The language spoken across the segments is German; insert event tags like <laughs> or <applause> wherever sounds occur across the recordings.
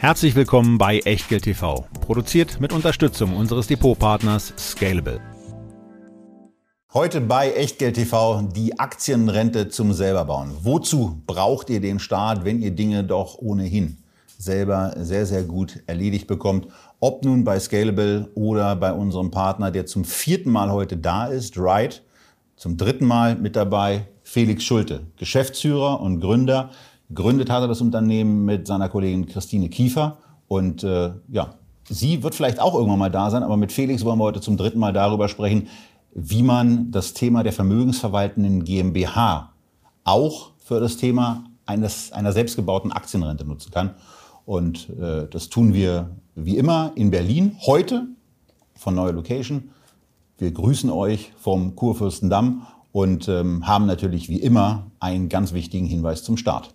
Herzlich willkommen bei Echtgeld TV, produziert mit Unterstützung unseres Depotpartners Scalable. Heute bei Echtgeld TV die Aktienrente zum selberbauen. Wozu braucht ihr den Staat, wenn ihr Dinge doch ohnehin selber sehr, sehr gut erledigt bekommt? Ob nun bei Scalable oder bei unserem Partner, der zum vierten Mal heute da ist, Ride, zum dritten Mal mit dabei, Felix Schulte, Geschäftsführer und Gründer Gründet hat er das Unternehmen mit seiner Kollegin Christine Kiefer. Und äh, ja, sie wird vielleicht auch irgendwann mal da sein, aber mit Felix wollen wir heute zum dritten Mal darüber sprechen, wie man das Thema der vermögensverwaltenden GmbH auch für das Thema eines, einer selbstgebauten Aktienrente nutzen kann. Und äh, das tun wir wie immer in Berlin heute von Neue Location. Wir grüßen euch vom Kurfürstendamm und ähm, haben natürlich wie immer einen ganz wichtigen Hinweis zum Start.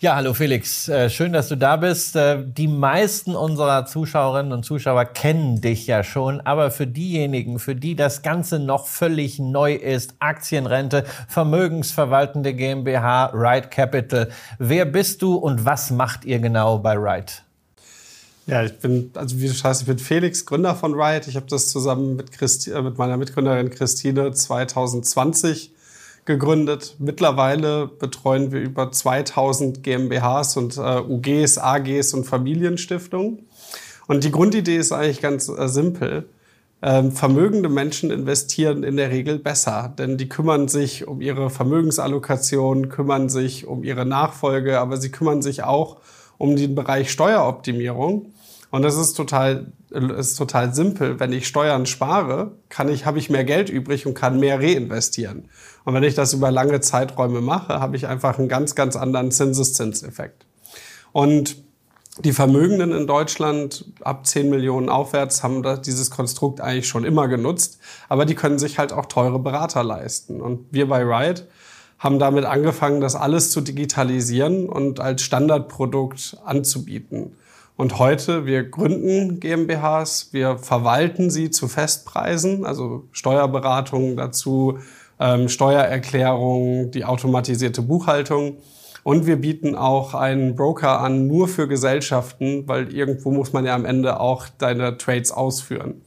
Ja, hallo Felix, äh, schön, dass du da bist. Äh, die meisten unserer Zuschauerinnen und Zuschauer kennen dich ja schon, aber für diejenigen, für die das Ganze noch völlig neu ist, Aktienrente, vermögensverwaltende GmbH, Ride Capital, wer bist du und was macht ihr genau bei Ride? Ja, ich bin, also wie du sagst, ich bin Felix, Gründer von Ride. Ich habe das zusammen mit, Christi, äh, mit meiner Mitgründerin Christine 2020 gegründet. Mittlerweile betreuen wir über 2000 GmbHs und äh, UGs, AGs und Familienstiftungen. Und die Grundidee ist eigentlich ganz äh, simpel. Ähm, vermögende Menschen investieren in der Regel besser, denn die kümmern sich um ihre Vermögensallokation, kümmern sich um ihre Nachfolge, aber sie kümmern sich auch um den Bereich Steueroptimierung. Und das ist total, ist total simpel. Wenn ich Steuern spare, kann ich, habe ich mehr Geld übrig und kann mehr reinvestieren. Und wenn ich das über lange Zeiträume mache, habe ich einfach einen ganz, ganz anderen Zinseszinseffekt. Und die Vermögenden in Deutschland ab 10 Millionen aufwärts haben dieses Konstrukt eigentlich schon immer genutzt, aber die können sich halt auch teure Berater leisten. Und wir bei Ride haben damit angefangen, das alles zu digitalisieren und als Standardprodukt anzubieten. Und heute, wir gründen GmbHs, wir verwalten sie zu Festpreisen, also Steuerberatungen dazu, ähm, Steuererklärungen, die automatisierte Buchhaltung. Und wir bieten auch einen Broker an, nur für Gesellschaften, weil irgendwo muss man ja am Ende auch deine Trades ausführen.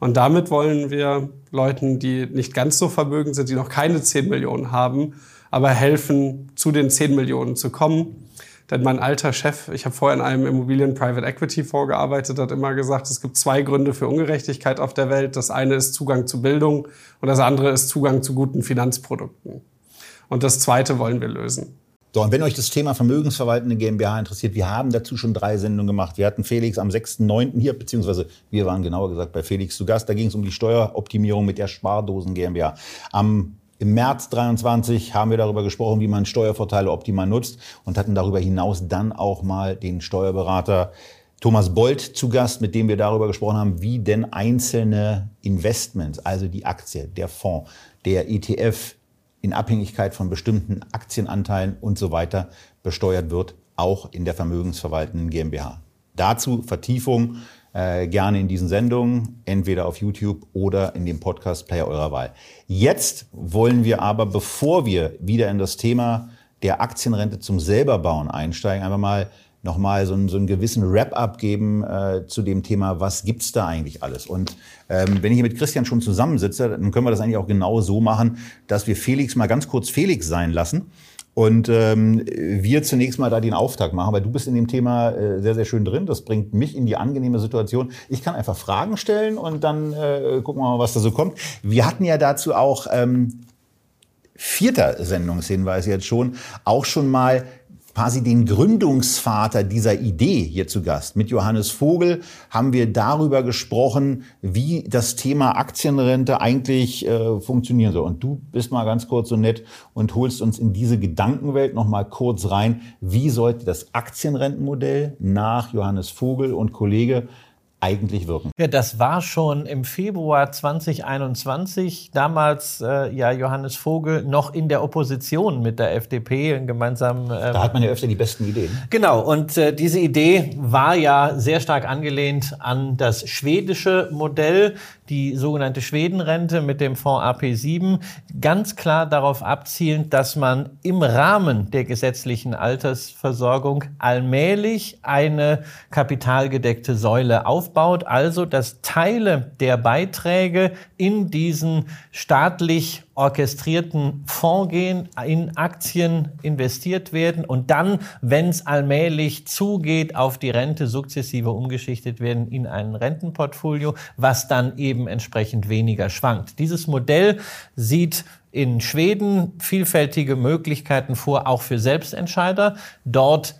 Und damit wollen wir Leuten, die nicht ganz so vermögend sind, die noch keine 10 Millionen haben, aber helfen, zu den 10 Millionen zu kommen. Denn mein alter Chef, ich habe vorher in einem Immobilien Private Equity vorgearbeitet, hat immer gesagt, es gibt zwei Gründe für Ungerechtigkeit auf der Welt. Das eine ist Zugang zu Bildung und das andere ist Zugang zu guten Finanzprodukten. Und das zweite wollen wir lösen. So, und wenn euch das Thema vermögensverwaltende GmbH interessiert, wir haben dazu schon drei Sendungen gemacht. Wir hatten Felix am 6.9. hier, beziehungsweise wir waren genauer gesagt bei Felix zu Gast. Da ging es um die Steueroptimierung mit der Spardosen GmbH. Am im März 23 haben wir darüber gesprochen, wie man Steuervorteile optimal nutzt und hatten darüber hinaus dann auch mal den Steuerberater Thomas Bolt zu Gast, mit dem wir darüber gesprochen haben, wie denn einzelne Investments, also die Aktie, der Fonds, der ETF in Abhängigkeit von bestimmten Aktienanteilen und so weiter besteuert wird, auch in der vermögensverwaltenden GmbH. Dazu Vertiefung äh, gerne in diesen Sendungen, entweder auf YouTube oder in dem Podcast-Player eurer Wahl. Jetzt wollen wir aber, bevor wir wieder in das Thema der Aktienrente zum Selberbauen einsteigen, einfach mal nochmal so einen, so einen gewissen Wrap-up geben äh, zu dem Thema, was gibt's da eigentlich alles? Und ähm, wenn ich hier mit Christian schon zusammensitze, dann können wir das eigentlich auch genau so machen, dass wir Felix mal ganz kurz Felix sein lassen und ähm, wir zunächst mal da den Auftakt machen, weil du bist in dem Thema äh, sehr, sehr schön drin. Das bringt mich in die angenehme Situation. Ich kann einfach Fragen stellen und dann äh, gucken wir mal, was da so kommt. Wir hatten ja dazu auch ähm, vierter Sendungshinweis jetzt schon, auch schon mal quasi den Gründungsvater dieser Idee hier zu Gast. Mit Johannes Vogel haben wir darüber gesprochen, wie das Thema Aktienrente eigentlich äh, funktionieren soll. Und du bist mal ganz kurz so nett und holst uns in diese Gedankenwelt noch mal kurz rein. Wie sollte das Aktienrentenmodell nach Johannes Vogel und Kollege eigentlich wirken. Ja, das war schon im Februar 2021. Damals äh, ja Johannes Vogel noch in der Opposition mit der FDP gemeinsam. Ähm, da hat man ja öfter die besten Ideen. Genau. Und äh, diese Idee war ja sehr stark angelehnt an das schwedische Modell, die sogenannte Schwedenrente mit dem Fonds AP7, ganz klar darauf abzielend, dass man im Rahmen der gesetzlichen Altersversorgung allmählich eine kapitalgedeckte Säule aufbaut, also dass Teile der Beiträge in diesen staatlich orchestrierten Fonds gehen, in Aktien investiert werden und dann, wenn es allmählich zugeht, auf die Rente sukzessive umgeschichtet werden in ein Rentenportfolio, was dann eben entsprechend weniger schwankt. Dieses Modell sieht in Schweden vielfältige Möglichkeiten vor, auch für Selbstentscheider. Dort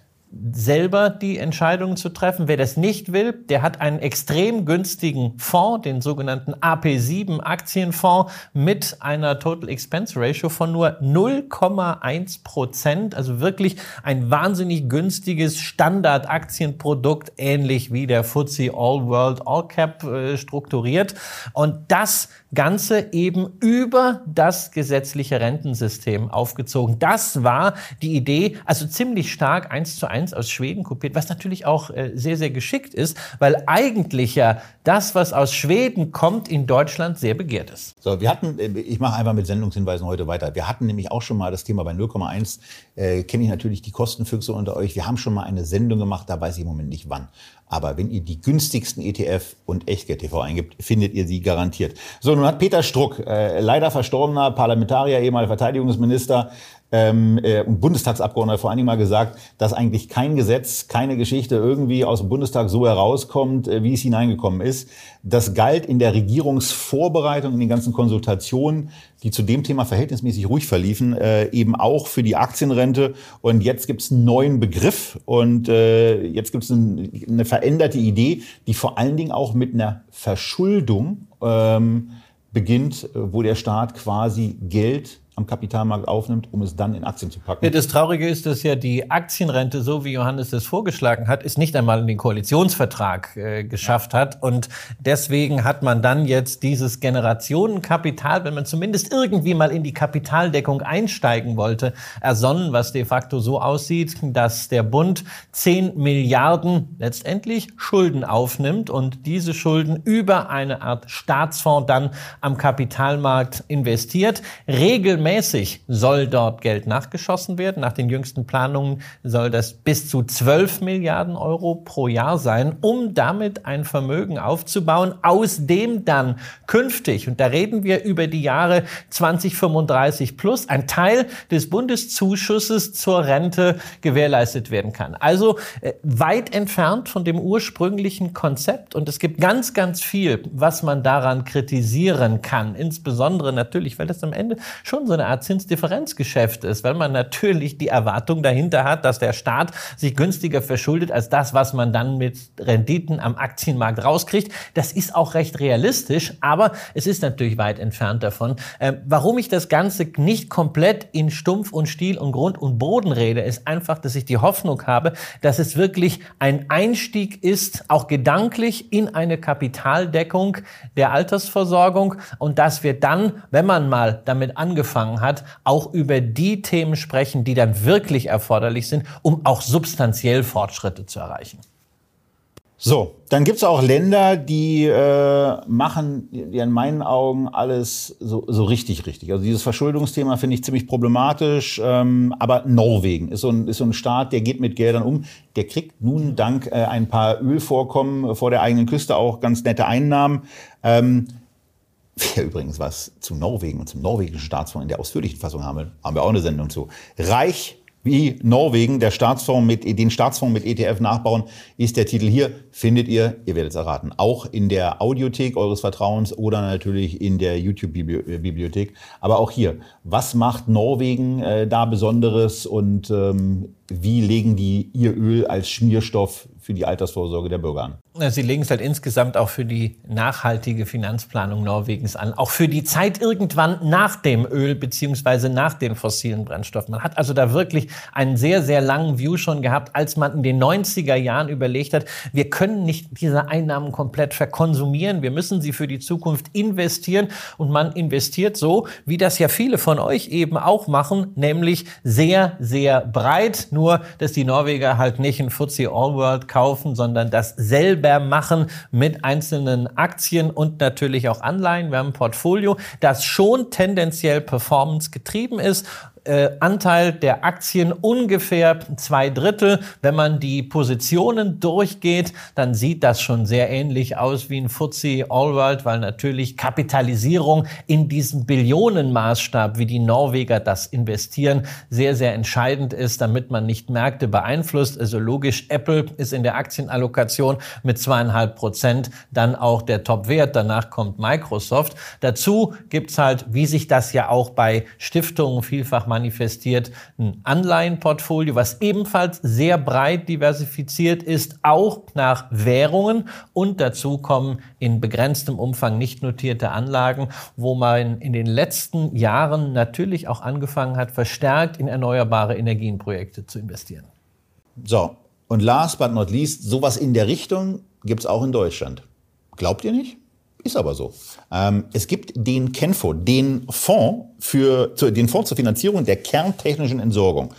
selber die Entscheidungen zu treffen. Wer das nicht will, der hat einen extrem günstigen Fonds, den sogenannten AP7 Aktienfonds mit einer Total Expense Ratio von nur 0,1 Prozent. Also wirklich ein wahnsinnig günstiges Standardaktienprodukt, ähnlich wie der FTSE All World All Cap äh, strukturiert. Und das Ganze eben über das gesetzliche Rentensystem aufgezogen. Das war die Idee, also ziemlich stark eins zu eins aus Schweden kopiert, was natürlich auch äh, sehr, sehr geschickt ist, weil eigentlich ja das, was aus Schweden kommt, in Deutschland sehr begehrt ist. So, wir hatten, äh, ich mache einfach mit Sendungshinweisen heute weiter. Wir hatten nämlich auch schon mal das Thema bei 0,1, äh, kenne ich natürlich die Kostenfüchse unter euch. Wir haben schon mal eine Sendung gemacht, da weiß ich im Moment nicht wann. Aber wenn ihr die günstigsten ETF und Echtgeld TV eingibt, findet ihr sie garantiert. So, nun hat Peter Struck, äh, leider verstorbener Parlamentarier, ehemaliger Verteidigungsminister, ähm, äh, und Bundestagsabgeordneter vor allen Dingen mal gesagt, dass eigentlich kein Gesetz, keine Geschichte irgendwie aus dem Bundestag so herauskommt, äh, wie es hineingekommen ist. Das galt in der Regierungsvorbereitung, in den ganzen Konsultationen, die zu dem Thema verhältnismäßig ruhig verliefen, äh, eben auch für die Aktienrente. Und jetzt gibt es einen neuen Begriff und äh, jetzt gibt es ein, eine veränderte Idee, die vor allen Dingen auch mit einer Verschuldung ähm, beginnt, äh, wo der Staat quasi Geld am Kapitalmarkt aufnimmt, um es dann in Aktien zu packen. Ja, das Traurige ist, dass ja die Aktienrente, so wie Johannes das vorgeschlagen hat, es nicht einmal in den Koalitionsvertrag äh, geschafft hat. Und deswegen hat man dann jetzt dieses Generationenkapital, wenn man zumindest irgendwie mal in die Kapitaldeckung einsteigen wollte, ersonnen, was de facto so aussieht, dass der Bund 10 Milliarden letztendlich Schulden aufnimmt und diese Schulden über eine Art Staatsfonds dann am Kapitalmarkt investiert. Regelmäßig regelmäßig soll dort Geld nachgeschossen werden. Nach den jüngsten Planungen soll das bis zu 12 Milliarden Euro pro Jahr sein, um damit ein Vermögen aufzubauen, aus dem dann künftig, und da reden wir über die Jahre 2035 plus, ein Teil des Bundeszuschusses zur Rente gewährleistet werden kann. Also äh, weit entfernt von dem ursprünglichen Konzept. Und es gibt ganz, ganz viel, was man daran kritisieren kann. Insbesondere natürlich, weil das am Ende schon so so eine Art Zinsdifferenzgeschäft ist, weil man natürlich die Erwartung dahinter hat, dass der Staat sich günstiger verschuldet als das, was man dann mit Renditen am Aktienmarkt rauskriegt. Das ist auch recht realistisch, aber es ist natürlich weit entfernt davon. Äh, warum ich das Ganze nicht komplett in Stumpf und Stiel und Grund und Boden rede, ist einfach, dass ich die Hoffnung habe, dass es wirklich ein Einstieg ist, auch gedanklich in eine Kapitaldeckung der Altersversorgung und dass wir dann, wenn man mal damit angefangen angefangen hat, auch über die Themen sprechen, die dann wirklich erforderlich sind, um auch substanziell Fortschritte zu erreichen. So, dann gibt es auch Länder, die äh, machen die in meinen Augen alles so, so richtig, richtig. Also dieses Verschuldungsthema finde ich ziemlich problematisch. Ähm, aber Norwegen ist so, ein, ist so ein Staat, der geht mit Geldern um. Der kriegt nun dank äh, ein paar Ölvorkommen vor der eigenen Küste auch ganz nette Einnahmen. Ähm, Wer <laughs> übrigens was zu Norwegen und zum norwegischen Staatsfonds in der ausführlichen Fassung haben, haben wir auch eine Sendung zu. Reich wie Norwegen, der Staatsfonds mit, den Staatsfonds mit ETF nachbauen, ist der Titel hier. Findet ihr, ihr werdet es erraten, auch in der Audiothek eures Vertrauens oder natürlich in der YouTube-Bibliothek. Aber auch hier, was macht Norwegen äh, da Besonderes und ähm, wie legen die ihr Öl als Schmierstoff für die Altersvorsorge der Bürger an? Sie legen es halt insgesamt auch für die nachhaltige Finanzplanung Norwegens an, auch für die Zeit irgendwann nach dem Öl beziehungsweise nach den fossilen Brennstoffen. Man hat also da wirklich einen sehr, sehr langen View schon gehabt, als man in den 90er Jahren überlegt hat, wir können nicht diese Einnahmen komplett verkonsumieren, wir müssen sie für die Zukunft investieren und man investiert so, wie das ja viele von euch eben auch machen, nämlich sehr, sehr breit, nur dass die Norweger halt nicht ein FTSE All World kaufen, sondern das selber machen mit einzelnen Aktien und natürlich auch Anleihen. Wir haben ein Portfolio, das schon tendenziell performance getrieben ist äh, Anteil der Aktien ungefähr zwei Drittel. Wenn man die Positionen durchgeht, dann sieht das schon sehr ähnlich aus wie ein FTSE Allworld, weil natürlich Kapitalisierung in diesem Billionenmaßstab, wie die Norweger das investieren, sehr, sehr entscheidend ist, damit man nicht Märkte beeinflusst. Also logisch, Apple ist in der Aktienallokation mit zweieinhalb Prozent dann auch der Top-Wert. Danach kommt Microsoft. Dazu gibt's halt, wie sich das ja auch bei Stiftungen vielfach manifestiert ein Anleihenportfolio, was ebenfalls sehr breit diversifiziert ist, auch nach Währungen und dazu kommen in begrenztem Umfang nicht notierte Anlagen, wo man in den letzten Jahren natürlich auch angefangen hat, verstärkt in erneuerbare Energienprojekte zu investieren. So, und last but not least, sowas in der Richtung gibt es auch in Deutschland. Glaubt ihr nicht? Ist aber so. Ähm, es gibt den Kenfo, den Fonds für zu, den Fonds zur Finanzierung der kerntechnischen Entsorgung.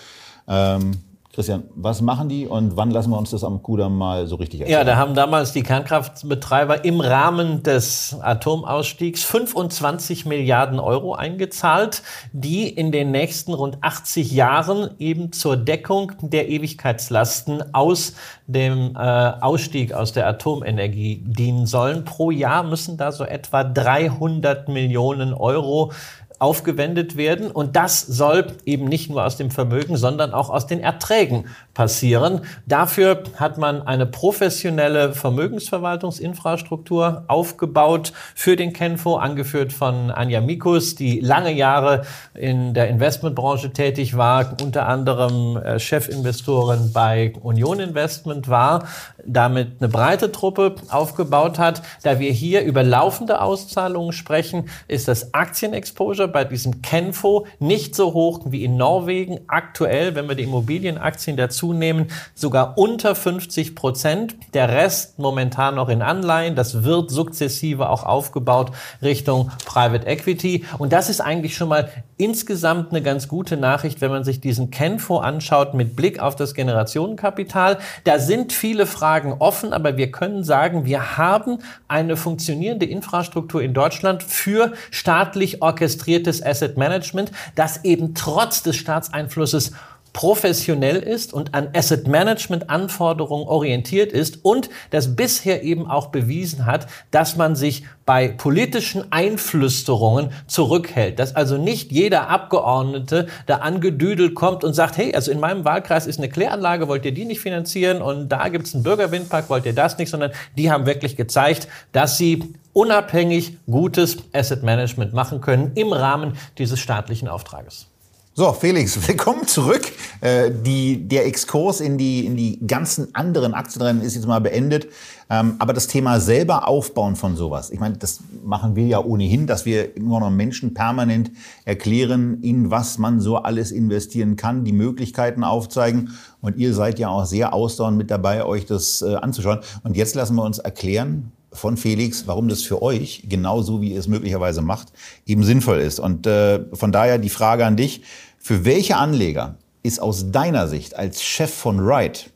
Ähm, Christian, was machen die und wann lassen wir uns das am Kudamm mal so richtig erzählen? Ja, da haben damals die Kernkraftbetreiber im Rahmen des Atomausstiegs 25 Milliarden Euro eingezahlt, die in den nächsten rund 80 Jahren eben zur Deckung der Ewigkeitslasten aus dem äh, Ausstieg aus der Atomenergie dienen sollen. Pro Jahr müssen da so etwa 300 Millionen Euro aufgewendet werden. Und das soll eben nicht nur aus dem Vermögen, sondern auch aus den Erträgen passieren. Dafür hat man eine professionelle Vermögensverwaltungsinfrastruktur aufgebaut für den Kenfo, angeführt von Anja Mikus, die lange Jahre in der Investmentbranche tätig war, unter anderem äh, Chefinvestorin bei Union Investment war, damit eine breite Truppe aufgebaut hat. Da wir hier über laufende Auszahlungen sprechen, ist das Aktienexposure bei diesem Kenfo nicht so hoch wie in Norwegen. Aktuell, wenn wir die Immobilienaktien dazu nehmen, sogar unter 50 Prozent. Der Rest momentan noch in Anleihen. Das wird sukzessive auch aufgebaut Richtung Private Equity. Und das ist eigentlich schon mal insgesamt eine ganz gute Nachricht, wenn man sich diesen Kenfo anschaut mit Blick auf das Generationenkapital. Da sind viele Fragen offen, aber wir können sagen, wir haben eine funktionierende Infrastruktur in Deutschland für staatlich orchestrierte integriertes Asset Management, das eben trotz des Staatseinflusses professionell ist und an Asset Management Anforderungen orientiert ist und das bisher eben auch bewiesen hat, dass man sich bei politischen Einflüsterungen zurückhält, dass also nicht jeder Abgeordnete da angedüdelt kommt und sagt, hey, also in meinem Wahlkreis ist eine Kläranlage, wollt ihr die nicht finanzieren und da gibt es einen Bürgerwindpark, wollt ihr das nicht, sondern die haben wirklich gezeigt, dass sie unabhängig gutes Asset Management machen können im Rahmen dieses staatlichen Auftrages. So, Felix, <laughs> willkommen zurück. Äh, die, der Exkurs in die, in die ganzen anderen Aktienrennen ist jetzt mal beendet. Ähm, aber das Thema selber aufbauen von sowas, ich meine, das machen wir ja ohnehin, dass wir immer noch Menschen permanent erklären, in was man so alles investieren kann, die Möglichkeiten aufzeigen. Und ihr seid ja auch sehr ausdauernd mit dabei, euch das äh, anzuschauen. Und jetzt lassen wir uns erklären, von Felix, warum das für euch, genauso wie ihr es möglicherweise macht, eben sinnvoll ist. Und äh, von daher die Frage an dich, für welche Anleger ist aus deiner Sicht als Chef von Wright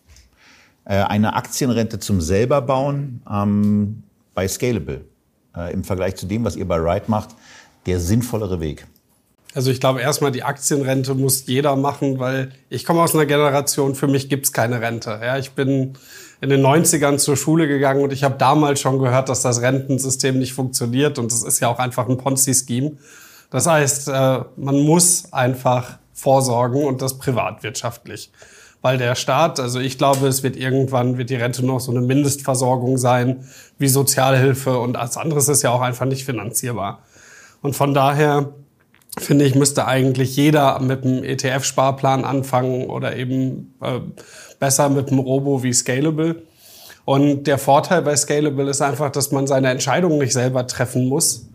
äh, eine Aktienrente zum selber bauen ähm, bei Scalable äh, im Vergleich zu dem, was ihr bei Wright macht, der sinnvollere Weg? Also ich glaube erstmal, die Aktienrente muss jeder machen, weil ich komme aus einer Generation, für mich gibt's keine Rente. Ja, ich bin in den 90ern zur Schule gegangen und ich habe damals schon gehört, dass das Rentensystem nicht funktioniert und das ist ja auch einfach ein Ponzi-Scheme. Das heißt, äh, man muss einfach vorsorgen und das privatwirtschaftlich. Weil der Staat, also ich glaube, es wird irgendwann, wird die Rente noch so eine Mindestversorgung sein, wie Sozialhilfe und als anderes ist ja auch einfach nicht finanzierbar. Und von daher finde ich, müsste eigentlich jeder mit einem ETF-Sparplan anfangen oder eben äh, besser mit einem Robo wie Scalable. Und der Vorteil bei Scalable ist einfach, dass man seine Entscheidungen nicht selber treffen muss,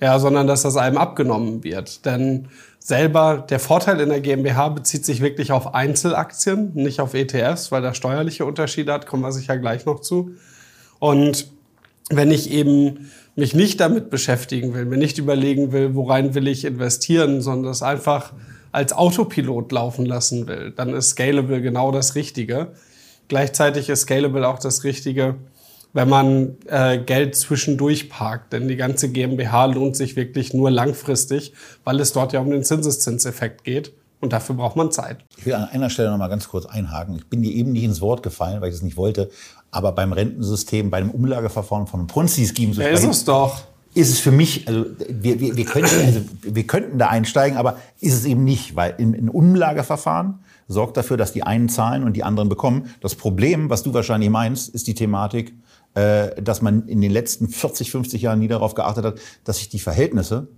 ja, sondern dass das einem abgenommen wird. Denn selber, der Vorteil in der GmbH bezieht sich wirklich auf Einzelaktien, nicht auf ETFs, weil da steuerliche Unterschiede hat, kommen wir sicher gleich noch zu. Und wenn ich eben mich nicht damit beschäftigen will, mir nicht überlegen will, worein will ich investieren, sondern es einfach als Autopilot laufen lassen will, dann ist Scalable genau das Richtige. Gleichzeitig ist Scalable auch das Richtige, wenn man äh, Geld zwischendurch parkt. Denn die ganze GmbH lohnt sich wirklich nur langfristig, weil es dort ja um den Zinseszinseffekt geht. Und dafür braucht man Zeit. Ich will an einer Stelle noch mal ganz kurz einhaken. Ich bin dir eben nicht ins Wort gefallen, weil ich es nicht wollte. Aber beim Rentensystem, bei dem Umlageverfahren von einem Ponzi-Scheme zu ja, ist es doch. Ist es für mich, also wir, wir, wir, könnten, also wir könnten da einsteigen, aber ist es eben nicht, weil in, in Umlageverfahren sorgt dafür, dass die einen zahlen und die anderen bekommen. Das Problem, was du wahrscheinlich meinst, ist die Thematik, äh, dass man in den letzten 40, 50 Jahren nie darauf geachtet hat, dass sich die Verhältnisse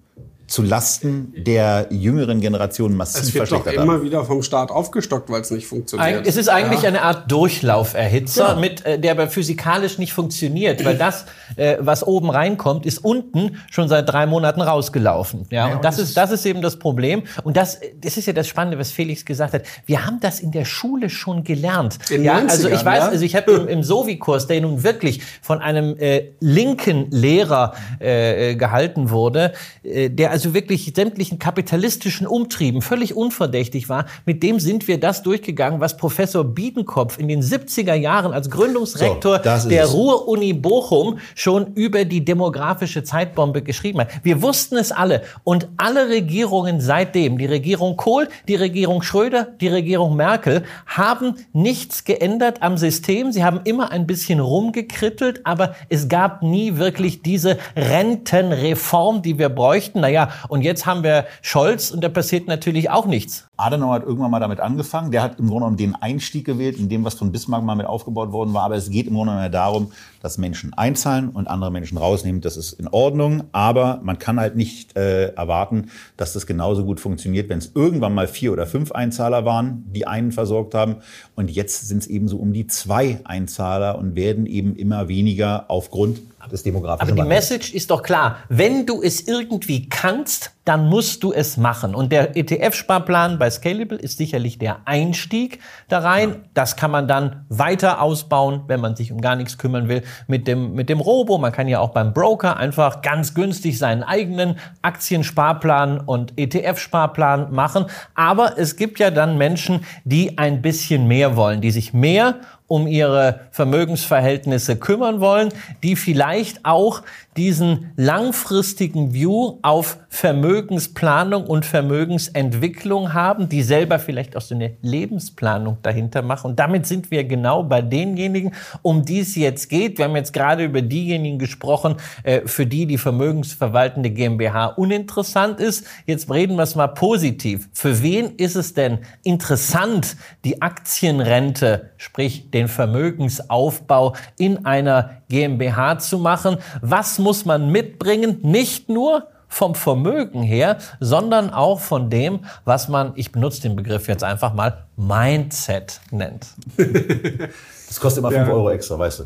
zu Lasten der jüngeren Generation massiv es wird verschlechtert doch immer wieder vom Staat aufgestockt, weil es nicht funktioniert. Es ist eigentlich ja. eine Art Durchlauferhitzer, ja. mit äh, der aber physikalisch nicht funktioniert, weil das, äh, was oben reinkommt, ist unten schon seit drei Monaten rausgelaufen. Ja, ja und das ist das ist eben das Problem. Und das das ist ja das Spannende, was Felix gesagt hat. Wir haben das in der Schule schon gelernt. In ja, also ich weiß, also ich habe im, im Sovi-Kurs, der nun wirklich von einem äh, linken Lehrer äh, äh gehalten wurde, äh, der also also wirklich sämtlichen kapitalistischen Umtrieben völlig unverdächtig war, mit dem sind wir das durchgegangen, was Professor Biedenkopf in den 70er Jahren als Gründungsrektor so, der Ruhr-Uni Bochum schon über die demografische Zeitbombe geschrieben hat. Wir wussten es alle und alle Regierungen seitdem, die Regierung Kohl, die Regierung Schröder, die Regierung Merkel, haben nichts geändert am System. Sie haben immer ein bisschen rumgekrittelt, aber es gab nie wirklich diese Rentenreform, die wir bräuchten. Naja, und jetzt haben wir Scholz und da passiert natürlich auch nichts. Adenauer hat irgendwann mal damit angefangen. Der hat im Grunde genommen den Einstieg gewählt, in dem, was von Bismarck mal mit aufgebaut worden war. Aber es geht im Grunde genommen darum, dass Menschen einzahlen und andere Menschen rausnehmen. Das ist in Ordnung. Aber man kann halt nicht äh, erwarten, dass das genauso gut funktioniert, wenn es irgendwann mal vier oder fünf Einzahler waren, die einen versorgt haben. Und jetzt sind es eben so um die zwei Einzahler und werden eben immer weniger aufgrund des demografischen Aber die Message ist doch klar. Wenn du es irgendwie kannst, dann musst du es machen. Und der ETF-Sparplan bei Scalable ist sicherlich der Einstieg da rein. Das kann man dann weiter ausbauen, wenn man sich um gar nichts kümmern will, mit dem, mit dem Robo. Man kann ja auch beim Broker einfach ganz günstig seinen eigenen Aktiensparplan und ETF-Sparplan machen. Aber es gibt ja dann Menschen, die ein bisschen mehr wollen, die sich mehr um ihre Vermögensverhältnisse kümmern wollen, die vielleicht auch diesen langfristigen View auf Vermögensplanung und Vermögensentwicklung haben, die selber vielleicht auch so eine Lebensplanung dahinter machen. Und damit sind wir genau bei denjenigen, um die es jetzt geht. Wir haben jetzt gerade über diejenigen gesprochen, äh, für die die vermögensverwaltende GmbH uninteressant ist. Jetzt reden wir es mal positiv. Für wen ist es denn interessant, die Aktienrente, sprich den Vermögensaufbau in einer GmbH zu machen. Was muss man mitbringen? Nicht nur vom Vermögen her, sondern auch von dem, was man, ich benutze den Begriff jetzt einfach mal, Mindset nennt. <laughs> Das kostet immer 5 ja. Euro extra, weißt du.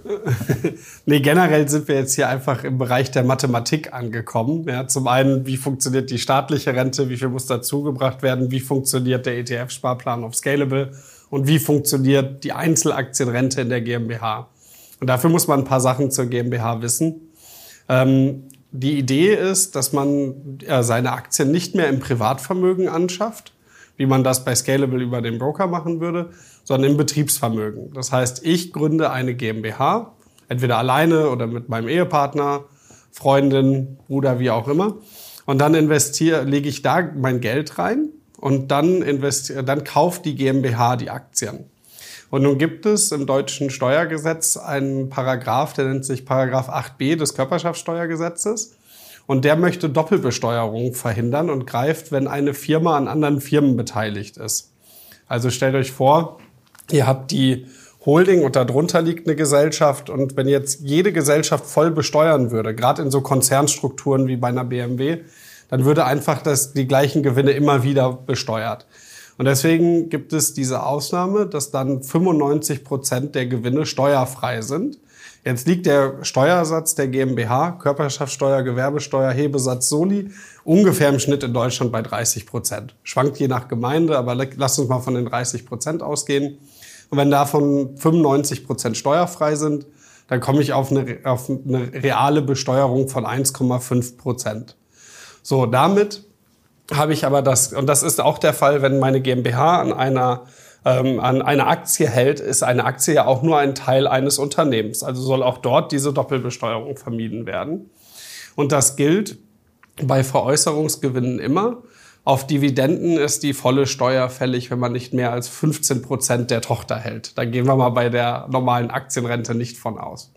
<laughs> nee, generell sind wir jetzt hier einfach im Bereich der Mathematik angekommen. Ja, zum einen, wie funktioniert die staatliche Rente, wie viel muss dazugebracht werden, wie funktioniert der ETF-Sparplan auf Scalable und wie funktioniert die Einzelaktienrente in der GmbH. Und dafür muss man ein paar Sachen zur GmbH wissen. Ähm, die Idee ist, dass man äh, seine Aktien nicht mehr im Privatvermögen anschafft, wie man das bei Scalable über den Broker machen würde, sondern im Betriebsvermögen. Das heißt, ich gründe eine GmbH, entweder alleine oder mit meinem Ehepartner, Freundin, Bruder, wie auch immer. Und dann investiere, lege ich da mein Geld rein und dann, dann kauft die GmbH die Aktien. Und nun gibt es im deutschen Steuergesetz einen Paragraph, der nennt sich Paragraph 8b des Körperschaftssteuergesetzes. Und der möchte Doppelbesteuerung verhindern und greift, wenn eine Firma an anderen Firmen beteiligt ist. Also stellt euch vor, ihr habt die Holding und darunter liegt eine Gesellschaft. Und wenn jetzt jede Gesellschaft voll besteuern würde, gerade in so Konzernstrukturen wie bei einer BMW, dann würde einfach das, die gleichen Gewinne immer wieder besteuert. Und deswegen gibt es diese Ausnahme, dass dann 95 Prozent der Gewinne steuerfrei sind. Jetzt liegt der Steuersatz der GmbH, Körperschaftssteuer, Gewerbesteuer, Hebesatz Soli, ungefähr im Schnitt in Deutschland bei 30 Prozent. Schwankt je nach Gemeinde, aber lasst uns mal von den 30 Prozent ausgehen. Und wenn davon 95 Prozent steuerfrei sind, dann komme ich auf eine, auf eine reale Besteuerung von 1,5 Prozent. So, damit habe ich aber das, und das ist auch der Fall, wenn meine GmbH an einer ähm, an einer Aktie hält, ist eine Aktie ja auch nur ein Teil eines Unternehmens. Also soll auch dort diese Doppelbesteuerung vermieden werden. Und das gilt bei Veräußerungsgewinnen immer. Auf Dividenden ist die volle Steuer fällig, wenn man nicht mehr als 15 Prozent der Tochter hält. Da gehen wir mal bei der normalen Aktienrente nicht von aus.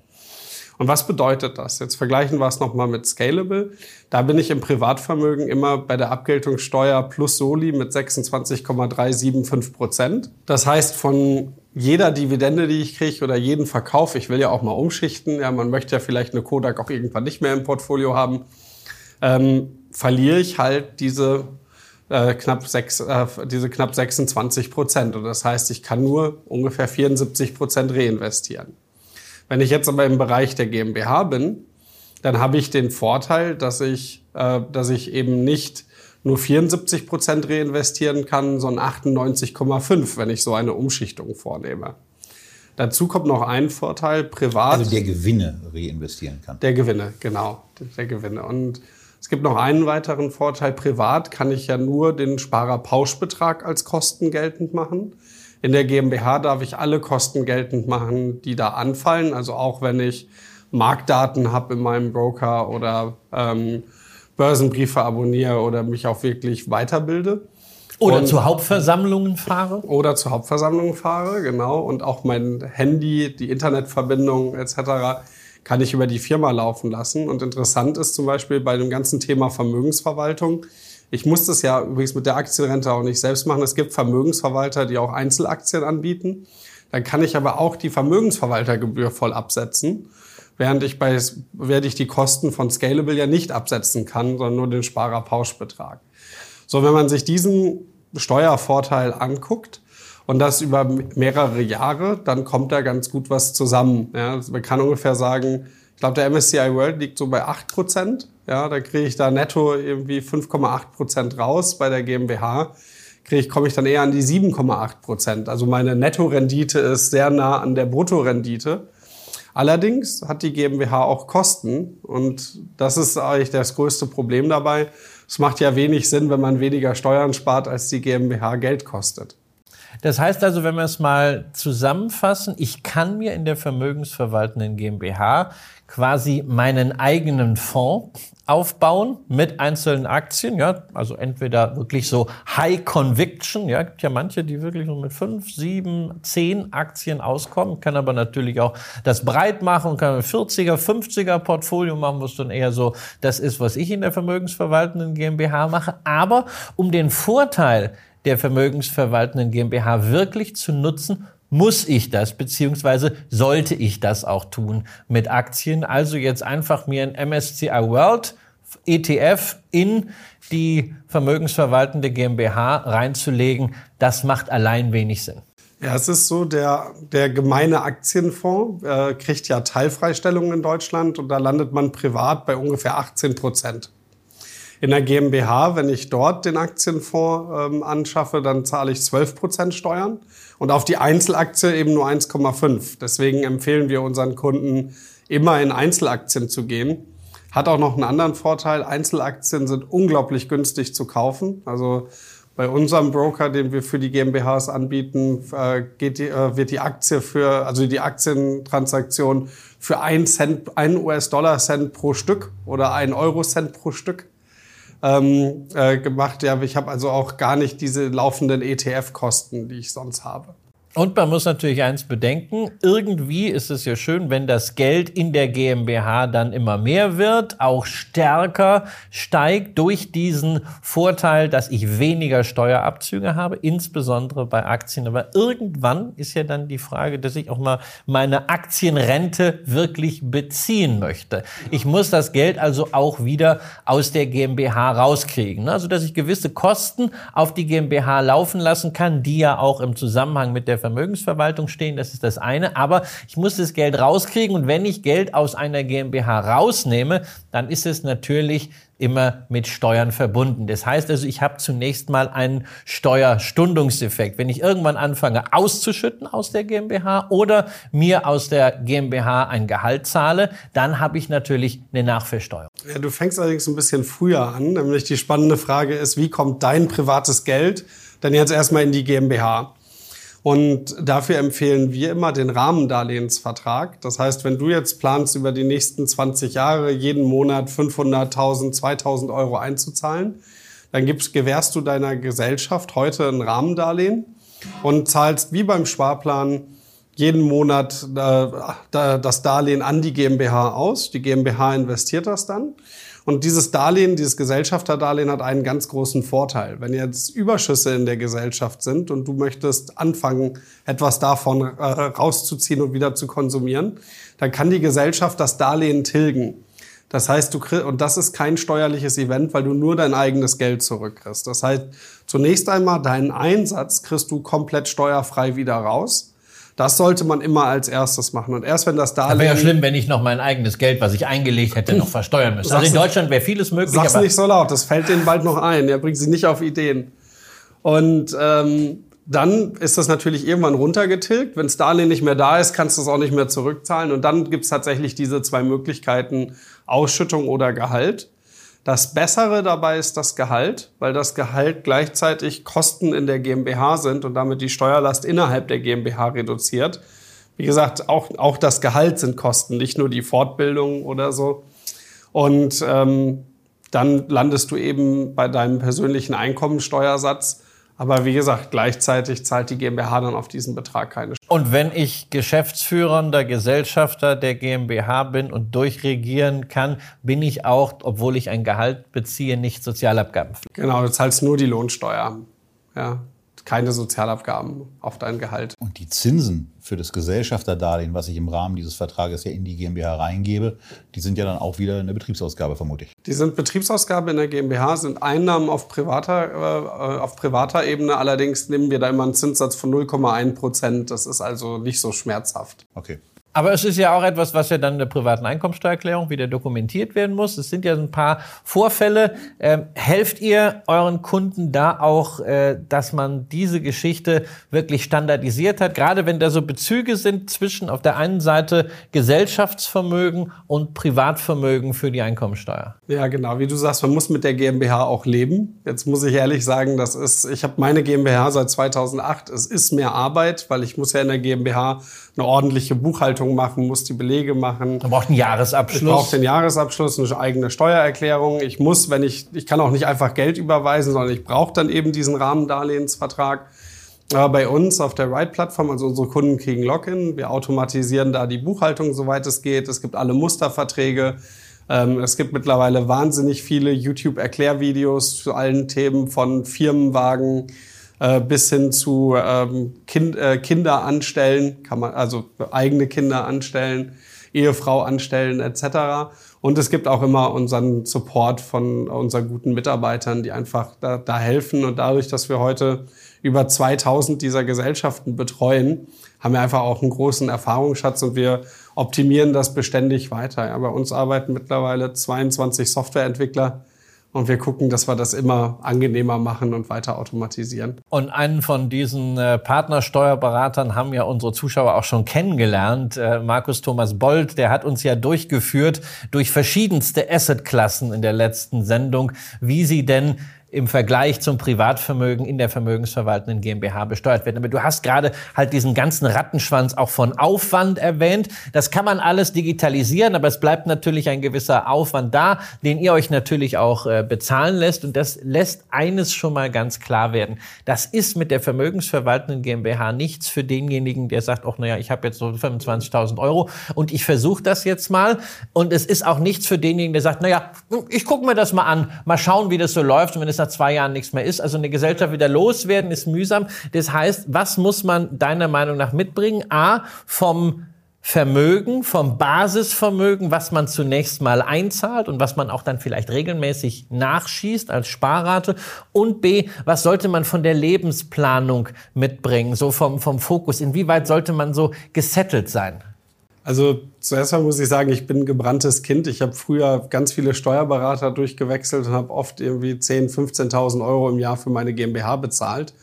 Und was bedeutet das? Jetzt vergleichen wir es nochmal mit Scalable. Da bin ich im Privatvermögen immer bei der Abgeltungssteuer plus Soli mit 26,375 Prozent. Das heißt, von jeder Dividende, die ich kriege oder jeden Verkauf, ich will ja auch mal umschichten, ja, man möchte ja vielleicht eine Kodak auch irgendwann nicht mehr im Portfolio haben, ähm, verliere ich halt diese äh, knapp, sechs, äh, diese knapp 26 Prozent. Und das heißt, ich kann nur ungefähr 74 Prozent reinvestieren. Wenn ich jetzt aber im Bereich der GmbH bin, dann habe ich den Vorteil, dass ich, äh, dass ich eben nicht nur 74 Prozent reinvestieren kann, sondern 98,5, wenn ich so eine Umschichtung vornehme. Dazu kommt noch ein Vorteil, privat. Also der Gewinne reinvestieren kann. Der Gewinne, genau, der Gewinne. Und es gibt noch einen weiteren Vorteil, privat kann ich ja nur den Sparerpauschbetrag als Kosten geltend machen. In der GmbH darf ich alle Kosten geltend machen, die da anfallen. Also auch wenn ich Marktdaten habe in meinem Broker oder ähm, Börsenbriefe abonniere oder mich auch wirklich weiterbilde. Oder und, zu Hauptversammlungen fahre? Oder zu Hauptversammlungen fahre, genau. Und auch mein Handy, die Internetverbindung etc. kann ich über die Firma laufen lassen. Und interessant ist zum Beispiel bei dem ganzen Thema Vermögensverwaltung, ich muss das ja übrigens mit der Aktienrente auch nicht selbst machen. Es gibt Vermögensverwalter, die auch Einzelaktien anbieten. Dann kann ich aber auch die Vermögensverwaltergebühr voll absetzen, während ich, bei, während ich die Kosten von Scalable ja nicht absetzen kann, sondern nur den Sparerpauschbetrag. So, wenn man sich diesen Steuervorteil anguckt, und das über mehrere Jahre, dann kommt da ganz gut was zusammen. Ja, man kann ungefähr sagen, ich glaube, der MSCI World liegt so bei 8 Prozent. Ja, da kriege ich da netto irgendwie 5,8 Prozent raus. Bei der GmbH kriege ich, komme ich dann eher an die 7,8 Prozent. Also meine Nettorendite ist sehr nah an der Bruttorendite. Allerdings hat die GmbH auch Kosten und das ist eigentlich das größte Problem dabei. Es macht ja wenig Sinn, wenn man weniger Steuern spart, als die GmbH Geld kostet. Das heißt also, wenn wir es mal zusammenfassen, ich kann mir in der vermögensverwaltenden GmbH quasi meinen eigenen Fonds aufbauen mit einzelnen Aktien, ja, also entweder wirklich so High Conviction, ja, gibt ja manche, die wirklich nur mit fünf, sieben, zehn Aktien auskommen, kann aber natürlich auch das breit machen, kann ein 40er, 50er Portfolio machen, was dann eher so das ist, was ich in der vermögensverwaltenden GmbH mache, aber um den Vorteil der vermögensverwaltenden GmbH wirklich zu nutzen, muss ich das, beziehungsweise sollte ich das auch tun mit Aktien. Also jetzt einfach mir ein MSCI World ETF in die vermögensverwaltende GmbH reinzulegen, das macht allein wenig Sinn. Ja, es ist so, der, der gemeine Aktienfonds äh, kriegt ja Teilfreistellungen in Deutschland und da landet man privat bei ungefähr 18 Prozent. In der GmbH, wenn ich dort den Aktienfonds ähm, anschaffe, dann zahle ich 12 Prozent Steuern und auf die Einzelaktie eben nur 1,5. Deswegen empfehlen wir unseren Kunden, immer in Einzelaktien zu gehen. Hat auch noch einen anderen Vorteil. Einzelaktien sind unglaublich günstig zu kaufen. Also bei unserem Broker, den wir für die GmbHs anbieten, äh, geht die, äh, wird die Aktie für, also die Aktientransaktion für ein Cent, ein US-Dollar-Cent pro Stück oder ein Euro-Cent pro Stück ähm, äh, gemacht. Ja, ich habe also auch gar nicht diese laufenden ETF-Kosten, die ich sonst habe. Und man muss natürlich eins bedenken, irgendwie ist es ja schön, wenn das Geld in der GmbH dann immer mehr wird, auch stärker steigt durch diesen Vorteil, dass ich weniger Steuerabzüge habe, insbesondere bei Aktien. Aber irgendwann ist ja dann die Frage, dass ich auch mal meine Aktienrente wirklich beziehen möchte. Ich muss das Geld also auch wieder aus der GmbH rauskriegen. Also, dass ich gewisse Kosten auf die GmbH laufen lassen kann, die ja auch im Zusammenhang mit der Vermögensverwaltung stehen, das ist das eine. Aber ich muss das Geld rauskriegen und wenn ich Geld aus einer GmbH rausnehme, dann ist es natürlich immer mit Steuern verbunden. Das heißt also, ich habe zunächst mal einen Steuerstundungseffekt. Wenn ich irgendwann anfange auszuschütten aus der GmbH oder mir aus der GmbH ein Gehalt zahle, dann habe ich natürlich eine Nachversteuerung. Ja, du fängst allerdings ein bisschen früher an, nämlich die spannende Frage ist, wie kommt dein privates Geld denn jetzt erstmal in die GmbH? Und dafür empfehlen wir immer den Rahmendarlehensvertrag. Das heißt, wenn du jetzt planst, über die nächsten 20 Jahre jeden Monat 500.000, 2.000 Euro einzuzahlen, dann gibst, gewährst du deiner Gesellschaft heute ein Rahmendarlehen und zahlst wie beim Sparplan jeden Monat äh, das Darlehen an die GmbH aus. Die GmbH investiert das dann. Und dieses Darlehen, dieses Gesellschafterdarlehen hat einen ganz großen Vorteil. Wenn jetzt Überschüsse in der Gesellschaft sind und du möchtest anfangen, etwas davon äh, rauszuziehen und wieder zu konsumieren, dann kann die Gesellschaft das Darlehen tilgen. Das heißt, du kriegst, und das ist kein steuerliches Event, weil du nur dein eigenes Geld zurückkriegst. Das heißt, zunächst einmal deinen Einsatz kriegst du komplett steuerfrei wieder raus. Das sollte man immer als erstes machen. Und erst wenn das Darlehen... Wäre ja schlimm, wenn ich noch mein eigenes Geld, was ich eingelegt hätte, noch versteuern müsste. Also in Deutschland wäre vieles möglich. Sag's nicht so laut, das fällt denen bald noch ein. Er bringt sie nicht auf Ideen. Und ähm, dann ist das natürlich irgendwann runtergetilgt. Wenn das Darlehen nicht mehr da ist, kannst du es auch nicht mehr zurückzahlen. Und dann gibt es tatsächlich diese zwei Möglichkeiten, Ausschüttung oder Gehalt. Das Bessere dabei ist das Gehalt, weil das Gehalt gleichzeitig Kosten in der GmbH sind und damit die Steuerlast innerhalb der GmbH reduziert. Wie gesagt, auch, auch das Gehalt sind Kosten, nicht nur die Fortbildung oder so. Und ähm, dann landest du eben bei deinem persönlichen Einkommensteuersatz aber wie gesagt, gleichzeitig zahlt die GmbH dann auf diesen Betrag keine Steuern. Und wenn ich geschäftsführender Gesellschafter der GmbH bin und durchregieren kann, bin ich auch, obwohl ich ein Gehalt beziehe, nicht Sozialabgaben. Genau, du zahlst nur die Lohnsteuer. Ja keine Sozialabgaben auf dein Gehalt. Und die Zinsen für das Gesellschafterdarlehen, was ich im Rahmen dieses Vertrages ja in die GmbH reingebe, die sind ja dann auch wieder eine Betriebsausgabe, vermute ich. Die sind Betriebsausgabe in der GmbH, sind Einnahmen auf privater, äh, auf privater Ebene. Allerdings nehmen wir da immer einen Zinssatz von 0,1 Prozent. Das ist also nicht so schmerzhaft. Okay. Aber es ist ja auch etwas, was ja dann in der privaten Einkommensteuererklärung wieder dokumentiert werden muss. Es sind ja ein paar Vorfälle. Ähm, helft ihr euren Kunden da auch, äh, dass man diese Geschichte wirklich standardisiert hat? Gerade wenn da so Bezüge sind zwischen auf der einen Seite Gesellschaftsvermögen und Privatvermögen für die Einkommensteuer. Ja, genau. Wie du sagst, man muss mit der GmbH auch leben. Jetzt muss ich ehrlich sagen, das ist, ich habe meine GmbH seit 2008. Es ist mehr Arbeit, weil ich muss ja in der GmbH eine ordentliche Buchhaltung machen, muss die Belege machen. Man braucht einen Jahresabschluss. Ich brauche den Jahresabschluss, eine eigene Steuererklärung. Ich muss, wenn ich, ich kann auch nicht einfach Geld überweisen, sondern ich brauche dann eben diesen Rahmendarlehensvertrag. Aber bei uns auf der Ride-Plattform, also unsere Kunden kriegen Login. Wir automatisieren da die Buchhaltung, soweit es geht. Es gibt alle Musterverträge. Ähm, es gibt mittlerweile wahnsinnig viele YouTube-Erklärvideos zu allen Themen von Firmenwagen, äh, bis hin zu ähm, kind, äh, Kinder anstellen, kann man also eigene Kinder anstellen, Ehefrau anstellen etc. Und es gibt auch immer unseren Support von unseren guten Mitarbeitern, die einfach da, da helfen. Und dadurch, dass wir heute über 2000 dieser Gesellschaften betreuen, haben wir einfach auch einen großen Erfahrungsschatz und wir optimieren das beständig weiter. Ja, bei uns arbeiten mittlerweile 22 Softwareentwickler und wir gucken, dass wir das immer angenehmer machen und weiter automatisieren. Und einen von diesen äh, Partnersteuerberatern haben ja unsere Zuschauer auch schon kennengelernt. Äh, Markus Thomas Bold, der hat uns ja durchgeführt durch verschiedenste Assetklassen in der letzten Sendung, wie sie denn im Vergleich zum Privatvermögen in der vermögensverwaltenden GmbH besteuert werden. Aber du hast gerade halt diesen ganzen Rattenschwanz auch von Aufwand erwähnt. Das kann man alles digitalisieren, aber es bleibt natürlich ein gewisser Aufwand da, den ihr euch natürlich auch äh, bezahlen lässt. Und das lässt eines schon mal ganz klar werden. Das ist mit der vermögensverwaltenden GmbH nichts für denjenigen, der sagt, ach naja, ich habe jetzt so 25.000 Euro und ich versuche das jetzt mal. Und es ist auch nichts für denjenigen, der sagt, naja, ich gucke mir das mal an, mal schauen, wie das so läuft. Und wenn es nach zwei Jahren nichts mehr ist, also eine Gesellschaft wieder loswerden, ist mühsam. Das heißt, was muss man deiner Meinung nach mitbringen? A, vom Vermögen, vom Basisvermögen, was man zunächst mal einzahlt und was man auch dann vielleicht regelmäßig nachschießt als Sparrate. Und B, was sollte man von der Lebensplanung mitbringen, so vom, vom Fokus? Inwieweit sollte man so gesettelt sein? Also zuerst mal muss ich sagen, ich bin ein gebranntes Kind. Ich habe früher ganz viele Steuerberater durchgewechselt und habe oft irgendwie 10.000, 15.000 Euro im Jahr für meine GmbH bezahlt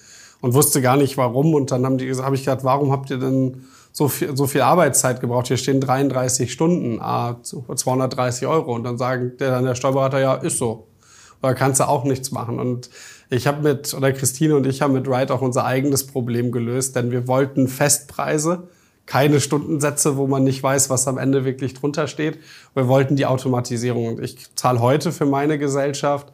und wusste gar nicht warum. Und dann haben die, habe ich gedacht, warum habt ihr denn so viel, so viel Arbeitszeit gebraucht? Hier stehen 33 Stunden, 230 Euro. Und dann sagt der, dann der Steuerberater, ja, ist so. Oder kannst du auch nichts machen. Und ich habe mit, oder Christine und ich haben mit Wright auch unser eigenes Problem gelöst, denn wir wollten Festpreise keine Stundensätze, wo man nicht weiß, was am Ende wirklich drunter steht. Wir wollten die Automatisierung. Und ich zahle heute für meine Gesellschaft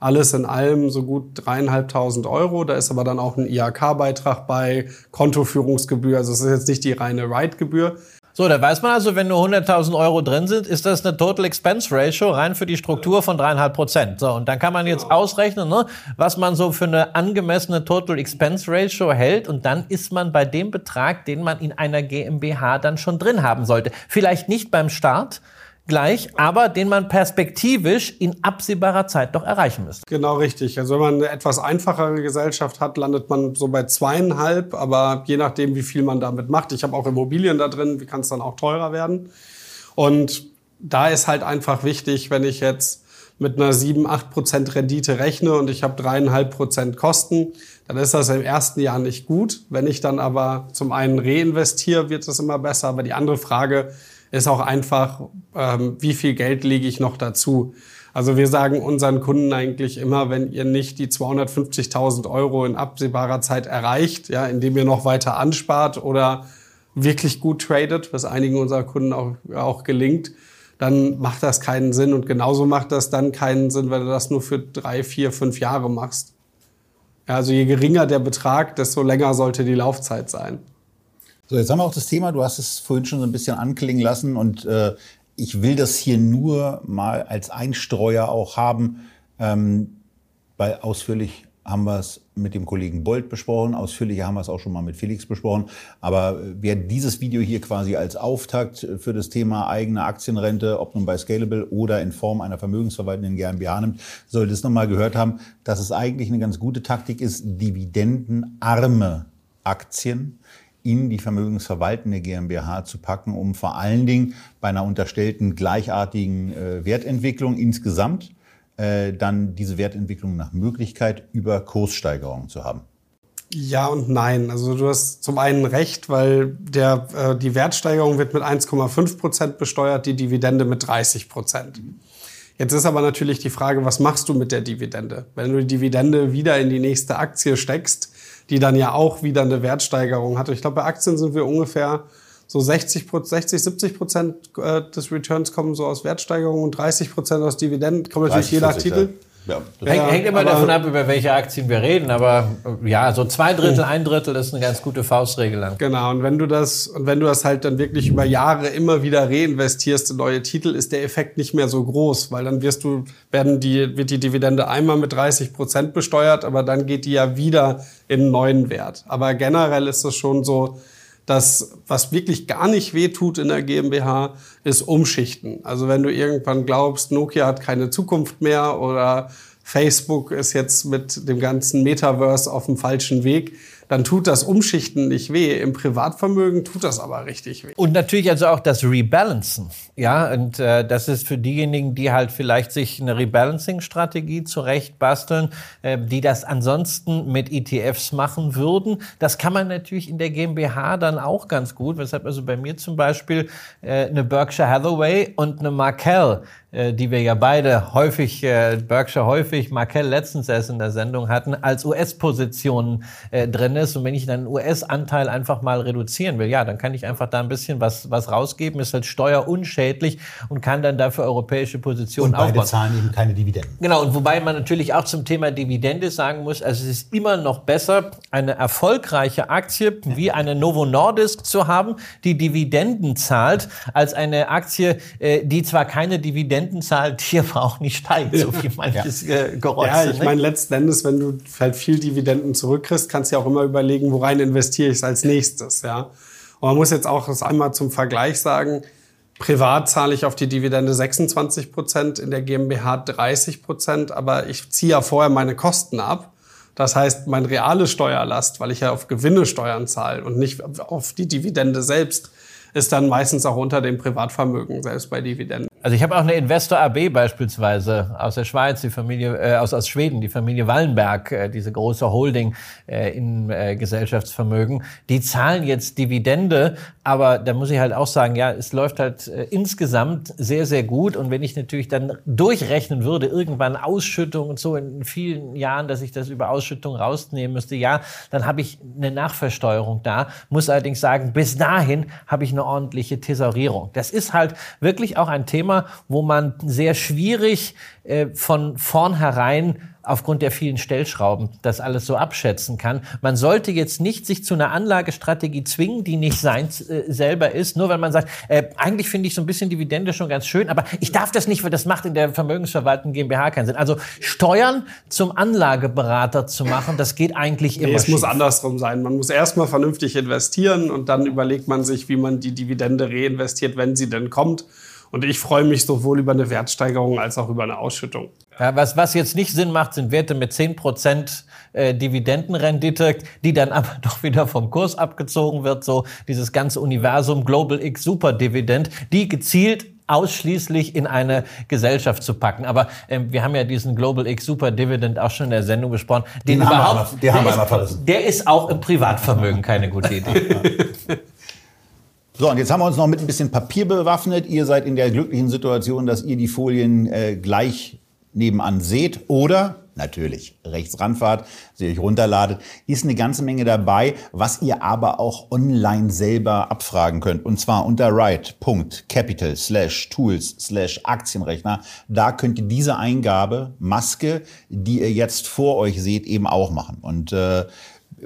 alles in allem so gut dreieinhalbtausend Euro. Da ist aber dann auch ein IHK-Beitrag bei, Kontoführungsgebühr. Also es ist jetzt nicht die reine Ride-Gebühr. So, da weiß man also, wenn nur 100.000 Euro drin sind, ist das eine Total Expense Ratio rein für die Struktur von dreieinhalb Prozent. So, und dann kann man jetzt ausrechnen, ne, was man so für eine angemessene Total Expense Ratio hält. Und dann ist man bei dem Betrag, den man in einer GmbH dann schon drin haben sollte. Vielleicht nicht beim Start, gleich, aber den man perspektivisch in absehbarer Zeit doch erreichen müsste. Genau richtig. Also wenn man eine etwas einfachere Gesellschaft hat, landet man so bei zweieinhalb, aber je nachdem, wie viel man damit macht. Ich habe auch Immobilien da drin, wie kann es dann auch teurer werden? Und da ist halt einfach wichtig, wenn ich jetzt mit einer 7, 8 Prozent Rendite rechne und ich habe dreieinhalb Prozent Kosten, dann ist das im ersten Jahr nicht gut. Wenn ich dann aber zum einen reinvestiere, wird es immer besser. Aber die andere Frage ist auch einfach, ähm, wie viel Geld lege ich noch dazu. Also wir sagen unseren Kunden eigentlich immer, wenn ihr nicht die 250.000 Euro in absehbarer Zeit erreicht, ja, indem ihr noch weiter anspart oder wirklich gut tradet, was einigen unserer Kunden auch, auch gelingt, dann macht das keinen Sinn. Und genauso macht das dann keinen Sinn, wenn du das nur für drei, vier, fünf Jahre machst. Ja, also je geringer der Betrag, desto länger sollte die Laufzeit sein. So, jetzt haben wir auch das Thema, du hast es vorhin schon so ein bisschen anklingen lassen und äh, ich will das hier nur mal als Einstreuer auch haben, ähm, weil ausführlich haben wir es mit dem Kollegen Bolt besprochen, ausführlicher haben wir es auch schon mal mit Felix besprochen. Aber äh, wer dieses Video hier quasi als Auftakt für das Thema eigene Aktienrente, ob nun bei Scalable oder in Form einer vermögensverwaltenden GmbH nimmt, sollte es nochmal gehört haben, dass es eigentlich eine ganz gute Taktik ist, dividendenarme Aktien in die vermögensverwaltende GmbH zu packen, um vor allen Dingen bei einer unterstellten gleichartigen äh, Wertentwicklung insgesamt äh, dann diese Wertentwicklung nach Möglichkeit über Kurssteigerungen zu haben. Ja und nein. Also du hast zum einen recht, weil der, äh, die Wertsteigerung wird mit 1,5 Prozent besteuert, die Dividende mit 30 Prozent. Jetzt ist aber natürlich die Frage, was machst du mit der Dividende? Wenn du die Dividende wieder in die nächste Aktie steckst, die dann ja auch wieder eine Wertsteigerung hat. Ich glaube, bei Aktien sind wir ungefähr so 60, 60 70 Prozent äh, des Returns kommen so aus Wertsteigerung und 30 Prozent aus Dividenden. Kommt natürlich je nach Titel. Ja. Ja, hängt, hängt immer davon ab, über welche Aktien wir reden, aber ja, so zwei Drittel, ein Drittel ist eine ganz gute Faustregel. Dann. Genau, und wenn du das, und wenn du das halt dann wirklich über Jahre immer wieder reinvestierst in neue Titel, ist der Effekt nicht mehr so groß, weil dann wirst du, werden die, wird die Dividende einmal mit 30 Prozent besteuert, aber dann geht die ja wieder in einen neuen Wert. Aber generell ist es schon so, dass was wirklich gar nicht wehtut in der GmbH, ist Umschichten. Also wenn du irgendwann glaubst, Nokia hat keine Zukunft mehr oder Facebook ist jetzt mit dem ganzen Metaverse auf dem falschen Weg, dann tut das Umschichten nicht weh. Im Privatvermögen tut das aber richtig weh. Und natürlich also auch das Rebalancen. Ja, und äh, das ist für diejenigen, die halt vielleicht sich eine Rebalancing-Strategie zurechtbasteln, äh, die das ansonsten mit ETFs machen würden. Das kann man natürlich in der GmbH dann auch ganz gut. Weshalb also bei mir zum Beispiel äh, eine Berkshire Hathaway und eine Markel die wir ja beide häufig, äh, Berkshire häufig, Markel letztens erst in der Sendung hatten, als US-Position äh, drin ist. Und wenn ich dann US-Anteil einfach mal reduzieren will, ja, dann kann ich einfach da ein bisschen was, was rausgeben, ist halt steuerunschädlich und kann dann dafür europäische Positionen und beide aufbauen. zahlen eben keine Dividenden. Genau, und wobei man natürlich auch zum Thema Dividende sagen muss, also es ist immer noch besser, eine erfolgreiche Aktie wie eine Novo Nordisk zu haben, die Dividenden zahlt, als eine Aktie, äh, die zwar keine Dividenden zahlt, die aber auch nicht steigt, so wie manches ja. äh, gerotzt Ja, ich meine, letzten Endes, wenn du halt viel Dividenden zurückkriegst, kannst du ja auch immer überlegen, worein investiere ich es als nächstes, ja. Und man muss jetzt auch das einmal zum Vergleich sagen, Privat zahle ich auf die Dividende 26 Prozent, in der GmbH 30 Prozent, aber ich ziehe ja vorher meine Kosten ab. Das heißt, meine reale Steuerlast, weil ich ja auf Gewinne Steuern zahle und nicht auf die Dividende selbst, ist dann meistens auch unter dem Privatvermögen, selbst bei Dividenden. Also ich habe auch eine Investor AB beispielsweise aus der Schweiz, die Familie äh, aus, aus Schweden, die Familie Wallenberg, äh, diese große Holding äh, in äh, Gesellschaftsvermögen. Die zahlen jetzt Dividende, aber da muss ich halt auch sagen, ja, es läuft halt äh, insgesamt sehr, sehr gut. Und wenn ich natürlich dann durchrechnen würde, irgendwann Ausschüttung und so in vielen Jahren, dass ich das über Ausschüttung rausnehmen müsste, ja, dann habe ich eine Nachversteuerung da. Muss allerdings sagen, bis dahin habe ich eine ordentliche Tesorierung. Das ist halt wirklich auch ein Thema, Thema, wo man sehr schwierig äh, von vornherein aufgrund der vielen Stellschrauben das alles so abschätzen kann. Man sollte jetzt nicht sich zu einer Anlagestrategie zwingen, die nicht seins äh, selber ist, nur weil man sagt, äh, eigentlich finde ich so ein bisschen Dividende schon ganz schön, aber ich darf das nicht, weil das macht in der Vermögensverwaltung GmbH keinen Sinn. Also Steuern zum Anlageberater zu machen, das geht eigentlich immer. Nee, es schief. muss andersrum sein. Man muss erstmal vernünftig investieren und dann überlegt man sich, wie man die Dividende reinvestiert, wenn sie denn kommt. Und ich freue mich sowohl über eine Wertsteigerung als auch über eine Ausschüttung. Ja, was, was jetzt nicht Sinn macht, sind Werte mit 10% äh, Dividendenrendite, die dann aber <laughs> doch wieder vom Kurs abgezogen wird. So dieses ganze Universum Global X Super Dividend, die gezielt ausschließlich in eine Gesellschaft zu packen. Aber ähm, wir haben ja diesen Global X Super Dividend auch schon in der Sendung besprochen. Den, den überhaupt, haben wir, den haben wir einmal verlassen. Der ist auch im Privatvermögen keine gute Idee. <laughs> So, und jetzt haben wir uns noch mit ein bisschen Papier bewaffnet. Ihr seid in der glücklichen Situation, dass ihr die Folien äh, gleich nebenan seht oder natürlich rechts ranfahrt, sie euch runterladet, ist eine ganze Menge dabei, was ihr aber auch online selber abfragen könnt. Und zwar unter right.capital slash tools slash Aktienrechner. Da könnt ihr diese Eingabe, Maske, die ihr jetzt vor euch seht, eben auch machen. Und äh,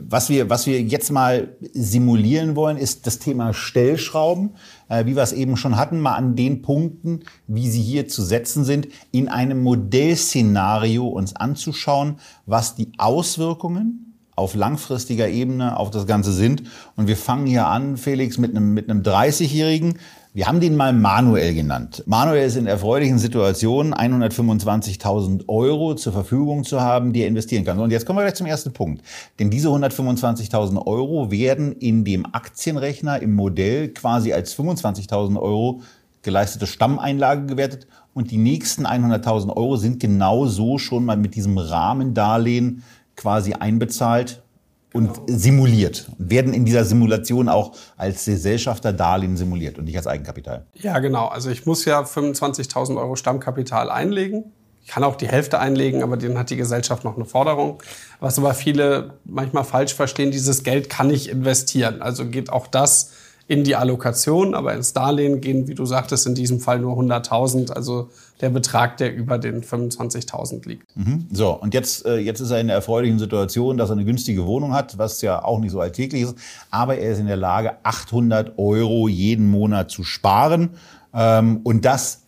was wir, was wir jetzt mal simulieren wollen, ist das Thema Stellschrauben, äh, wie wir es eben schon hatten, mal an den Punkten, wie sie hier zu setzen sind, in einem Modellszenario uns anzuschauen, was die Auswirkungen auf langfristiger Ebene auf das Ganze sind. Und wir fangen hier an, Felix, mit einem, mit einem 30-Jährigen, wir haben den mal Manuel genannt. Manuel ist in erfreulichen Situationen, 125.000 Euro zur Verfügung zu haben, die er investieren kann. Und jetzt kommen wir gleich zum ersten Punkt. Denn diese 125.000 Euro werden in dem Aktienrechner im Modell quasi als 25.000 Euro geleistete Stammeinlage gewertet. Und die nächsten 100.000 Euro sind genau so schon mal mit diesem Rahmendarlehen quasi einbezahlt und simuliert. Werden in dieser Simulation auch als Gesellschafter Darlehen simuliert und nicht als Eigenkapital. Ja, genau. Also ich muss ja 25.000 Euro Stammkapital einlegen. Ich kann auch die Hälfte einlegen, aber dann hat die Gesellschaft noch eine Forderung. Was aber viele manchmal falsch verstehen, dieses Geld kann ich investieren. Also geht auch das in die Allokation, aber ins Darlehen gehen, wie du sagtest, in diesem Fall nur 100.000, also der Betrag, der über den 25.000 liegt. Mhm. So, und jetzt, äh, jetzt ist er in der erfreulichen Situation, dass er eine günstige Wohnung hat, was ja auch nicht so alltäglich ist, aber er ist in der Lage, 800 Euro jeden Monat zu sparen ähm, und das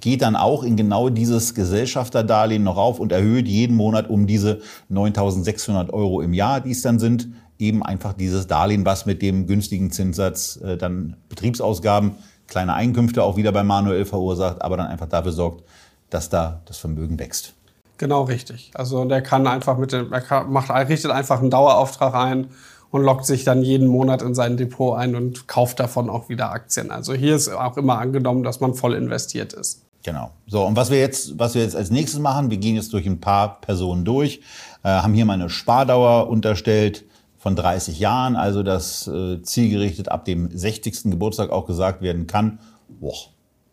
geht dann auch in genau dieses Gesellschafterdarlehen noch auf und erhöht jeden Monat um diese 9.600 Euro im Jahr, die es dann sind, eben einfach dieses Darlehen, was mit dem günstigen Zinssatz äh, dann Betriebsausgaben, kleine Einkünfte auch wieder bei Manuel verursacht, aber dann einfach dafür sorgt, dass da das Vermögen wächst. Genau richtig. Also der kann einfach mit dem, er kann, macht, richtet einfach einen Dauerauftrag ein und lockt sich dann jeden Monat in sein Depot ein und kauft davon auch wieder Aktien. Also hier ist auch immer angenommen, dass man voll investiert ist. Genau. So, und was wir jetzt, was wir jetzt als nächstes machen, wir gehen jetzt durch ein paar Personen durch, äh, haben hier mal eine Spardauer unterstellt von 30 Jahren, also dass äh, zielgerichtet ab dem 60. Geburtstag auch gesagt werden kann, boah,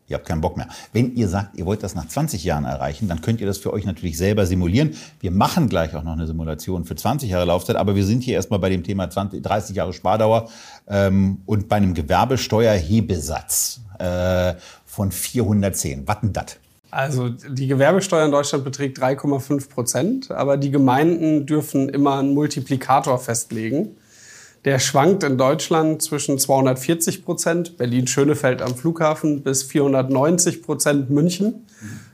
Ihr habt keinen Bock mehr. Wenn ihr sagt, ihr wollt das nach 20 Jahren erreichen, dann könnt ihr das für euch natürlich selber simulieren. Wir machen gleich auch noch eine Simulation für 20 Jahre Laufzeit, aber wir sind hier erstmal bei dem Thema 20, 30 Jahre Spardauer ähm, und bei einem Gewerbesteuerhebesatz äh, von 410. Was denn das? Also die Gewerbesteuer in Deutschland beträgt 3,5 Prozent, aber die Gemeinden dürfen immer einen Multiplikator festlegen. Der schwankt in Deutschland zwischen 240 Prozent, Berlin-Schönefeld am Flughafen, bis 490 Prozent München.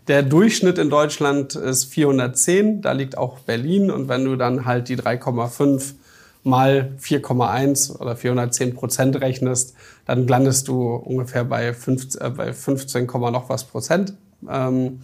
Der Durchschnitt in Deutschland ist 410, da liegt auch Berlin. Und wenn du dann halt die 3,5 mal 4,1 oder 410 Prozent rechnest, dann landest du ungefähr bei 15, äh, bei 15, noch was Prozent. Ähm,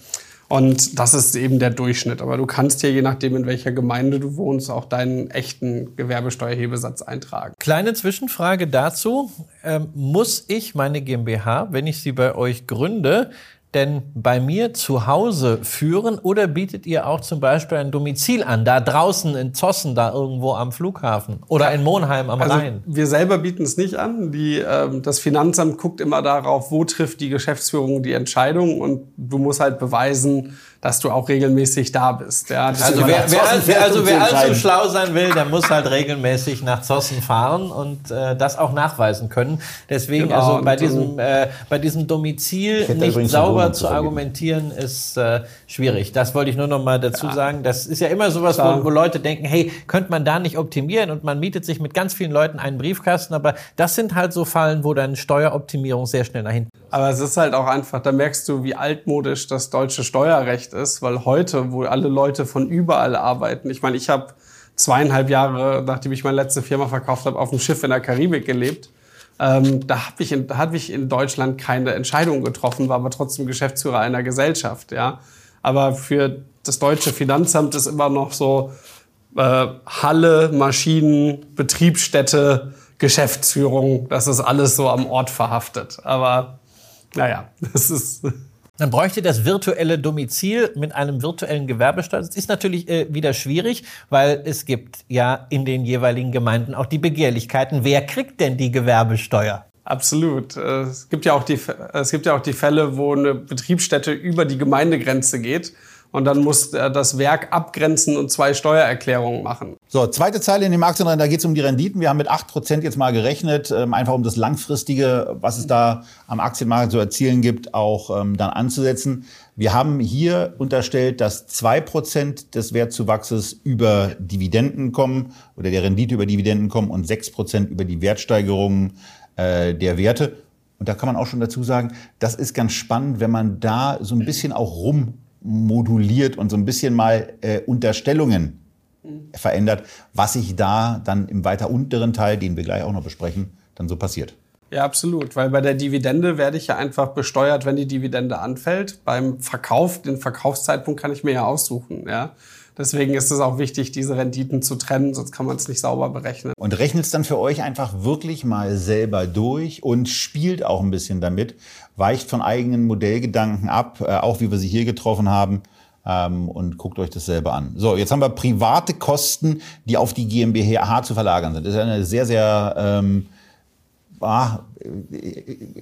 und das ist eben der Durchschnitt. Aber du kannst hier, je nachdem, in welcher Gemeinde du wohnst, auch deinen echten Gewerbesteuerhebesatz eintragen. Kleine Zwischenfrage dazu. Ähm, muss ich meine GmbH, wenn ich sie bei euch gründe, denn bei mir zu Hause führen oder bietet ihr auch zum Beispiel ein Domizil an, da draußen in Zossen, da irgendwo am Flughafen oder in Monheim am also Rhein? Wir selber bieten es nicht an. Die, ähm, das Finanzamt guckt immer darauf, wo trifft die Geschäftsführung die Entscheidung und du musst halt beweisen, dass du auch regelmäßig da bist. Ja, also wer, wer, wer, also wer allzu schlau sein will, der muss halt regelmäßig nach Zossen fahren und äh, das auch nachweisen können. Deswegen genau, also bei diesem, äh, bei diesem Domizil nicht sauber zu argumentieren ist äh, schwierig. Das wollte ich nur noch mal dazu ja. sagen. Das ist ja immer sowas, wo, wo Leute denken, hey, könnte man da nicht optimieren und man mietet sich mit ganz vielen Leuten einen Briefkasten, aber das sind halt so Fallen, wo dann Steueroptimierung sehr schnell dahin. Aber es ist halt auch einfach, da merkst du, wie altmodisch das deutsche Steuerrecht ist, weil heute, wo alle Leute von überall arbeiten, ich meine, ich habe zweieinhalb Jahre, nachdem ich meine letzte Firma verkauft habe, auf dem Schiff in der Karibik gelebt. Ähm, da habe ich, in, hab ich in Deutschland keine Entscheidung getroffen, war aber trotzdem Geschäftsführer einer Gesellschaft. Ja? Aber für das deutsche Finanzamt ist immer noch so äh, Halle, Maschinen, Betriebsstätte, Geschäftsführung, das ist alles so am Ort verhaftet. Aber naja, das ist dann bräuchte das virtuelle Domizil mit einem virtuellen Gewerbesteuer. Das ist natürlich äh, wieder schwierig, weil es gibt ja in den jeweiligen Gemeinden auch die Begehrlichkeiten. Wer kriegt denn die Gewerbesteuer? Absolut. Äh, es gibt ja auch die, es gibt ja auch die Fälle, wo eine Betriebsstätte über die Gemeindegrenze geht und dann muss das Werk abgrenzen und zwei Steuererklärungen machen. So, zweite Zeile in dem Aktienrennen, da geht es um die Renditen. Wir haben mit 8% jetzt mal gerechnet, ähm, einfach um das Langfristige, was es da am Aktienmarkt zu erzielen gibt, auch ähm, dann anzusetzen. Wir haben hier unterstellt, dass 2% des Wertzuwachses über Dividenden kommen oder der Rendite über Dividenden kommen und 6% über die Wertsteigerungen äh, der Werte. Und da kann man auch schon dazu sagen, das ist ganz spannend, wenn man da so ein bisschen auch rum moduliert und so ein bisschen mal äh, Unterstellungen mhm. verändert, was sich da dann im weiter unteren Teil, den wir gleich auch noch besprechen, dann so passiert. Ja, absolut, weil bei der Dividende werde ich ja einfach besteuert, wenn die Dividende anfällt. Beim Verkauf, den Verkaufszeitpunkt kann ich mir ja aussuchen, ja. Deswegen ist es auch wichtig, diese Renditen zu trennen, sonst kann man es nicht sauber berechnen. Und rechnet es dann für euch einfach wirklich mal selber durch und spielt auch ein bisschen damit, weicht von eigenen Modellgedanken ab, äh, auch wie wir sie hier getroffen haben. Ähm, und guckt euch das selber an. So, jetzt haben wir private Kosten, die auf die GmbH zu verlagern sind. Das ist eine sehr, sehr ähm, ah,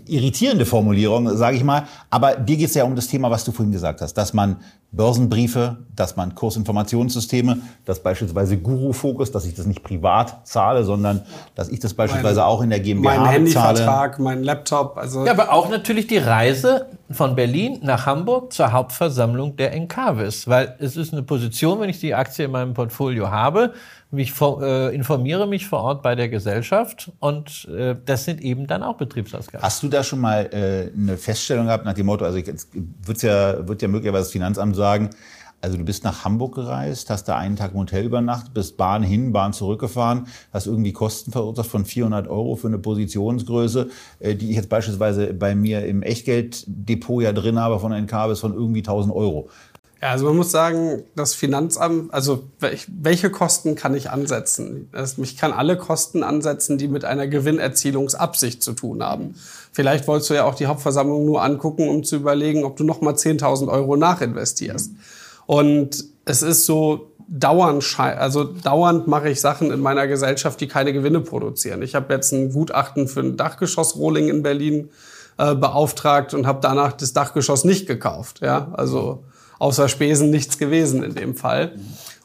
irritierende Formulierung, sage ich mal. Aber dir geht es ja um das Thema, was du vorhin gesagt hast, dass man Börsenbriefe, dass man Kursinformationssysteme, dass beispielsweise Guru Focus, dass ich das nicht privat zahle, sondern dass ich das beispielsweise mein, auch in der GmbH mein Handyvertrag, mein Laptop. Also ja, aber auch natürlich die Reise von Berlin nach Hamburg zur Hauptversammlung der Encarvis, weil es ist eine Position, wenn ich die Aktie in meinem Portfolio habe, ich äh, informiere mich vor Ort bei der Gesellschaft und äh, das sind eben dann auch Betriebsausgaben. Hast du da schon mal äh, eine Feststellung gehabt nach dem Motto, also wird's ja, wird ja möglicherweise das Finanzamt sagen, also du bist nach Hamburg gereist, hast da einen Tag im Hotel übernachtet, bist Bahn hin, Bahn zurückgefahren, hast irgendwie Kosten verursacht von 400 Euro für eine Positionsgröße, äh, die ich jetzt beispielsweise bei mir im Echtgelddepot ja drin habe von NKBs von irgendwie 1000 Euro. Ja, also man muss sagen, das Finanzamt, also welche Kosten kann ich ansetzen? Ich kann alle Kosten ansetzen, die mit einer Gewinnerzielungsabsicht zu tun haben. Vielleicht wolltest du ja auch die Hauptversammlung nur angucken, um zu überlegen, ob du nochmal 10.000 Euro nachinvestierst. Und es ist so, dauernd, also dauernd mache ich Sachen in meiner Gesellschaft, die keine Gewinne produzieren. Ich habe jetzt ein Gutachten für ein Dachgeschoss-Rolling in Berlin äh, beauftragt und habe danach das Dachgeschoss nicht gekauft. Ja, also außer Spesen nichts gewesen in dem Fall.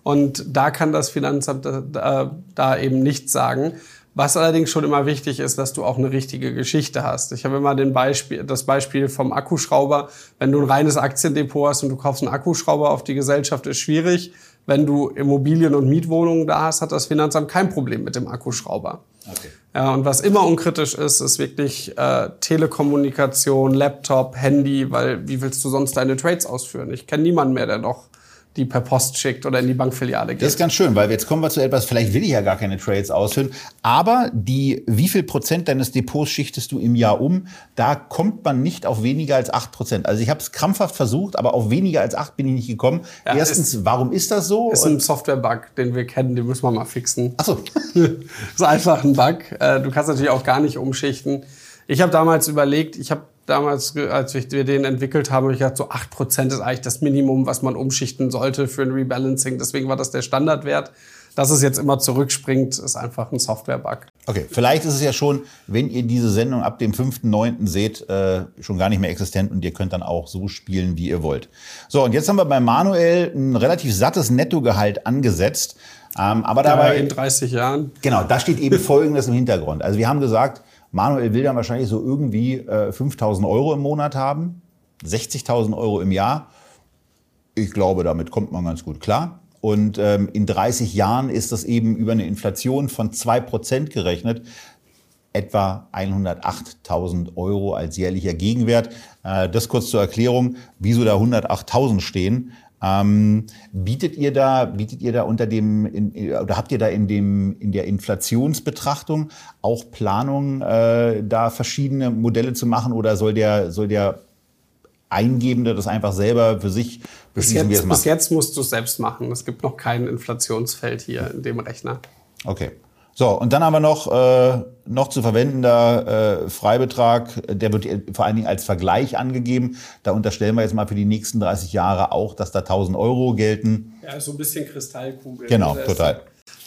Und da kann das Finanzamt da, da eben nichts sagen. Was allerdings schon immer wichtig ist, dass du auch eine richtige Geschichte hast. Ich habe immer den Beispiel, das Beispiel vom Akkuschrauber. Wenn du ein reines Aktiendepot hast und du kaufst einen Akkuschrauber auf die Gesellschaft, ist schwierig. Wenn du Immobilien und Mietwohnungen da hast, hat das Finanzamt kein Problem mit dem Akkuschrauber. Okay. Ja, und was immer unkritisch ist, ist wirklich äh, Telekommunikation, Laptop, Handy, weil wie willst du sonst deine Trades ausführen? Ich kenne niemanden mehr, der noch die per Post schickt oder in die Bankfiliale geht. Das ist ganz schön, weil jetzt kommen wir zu etwas, vielleicht will ich ja gar keine Trades ausführen, aber die, wie viel Prozent deines Depots schichtest du im Jahr um? Da kommt man nicht auf weniger als acht Prozent. Also ich habe es krampfhaft versucht, aber auf weniger als acht bin ich nicht gekommen. Ja, Erstens, ist, warum ist das so? Ist ein Software-Bug, den wir kennen, den müssen wir mal fixen. Ach so. <laughs> ist einfach ein Bug. Äh, du kannst natürlich auch gar nicht umschichten. Ich habe damals überlegt, ich habe damals, als wir den entwickelt haben, habe ich gedacht, so 8% ist eigentlich das Minimum, was man umschichten sollte für ein Rebalancing. Deswegen war das der Standardwert. Dass es jetzt immer zurückspringt, ist einfach ein Software-Bug. Okay, vielleicht ist es ja schon, wenn ihr diese Sendung ab dem 5.9. seht, äh, schon gar nicht mehr existent und ihr könnt dann auch so spielen, wie ihr wollt. So, und jetzt haben wir bei Manuel ein relativ sattes Nettogehalt angesetzt. Ähm, aber dabei. Ja, in 30 Jahren. Genau, da steht eben Folgendes im Hintergrund. Also wir haben gesagt, Manuel will dann wahrscheinlich so irgendwie äh, 5000 Euro im Monat haben, 60.000 Euro im Jahr. Ich glaube, damit kommt man ganz gut klar. Und ähm, in 30 Jahren ist das eben über eine Inflation von 2% gerechnet etwa 108.000 Euro als jährlicher Gegenwert. Äh, das kurz zur Erklärung, wieso da 108.000 stehen. Ähm, bietet ihr da, bietet ihr da unter dem, in, oder habt ihr da in dem, in der Inflationsbetrachtung auch Planung, äh, da verschiedene Modelle zu machen oder soll der, soll der Eingebende das einfach selber für sich beschließen, wie es macht? Bis jetzt musst du es selbst machen. Es gibt noch kein Inflationsfeld hier in dem Rechner. Okay. So, und dann haben wir noch, äh, noch zu verwendender äh, Freibetrag, der wird vor allen Dingen als Vergleich angegeben. Da unterstellen wir jetzt mal für die nächsten 30 Jahre auch, dass da 1000 Euro gelten. Ja, so ein bisschen Kristallkugel. Genau, total.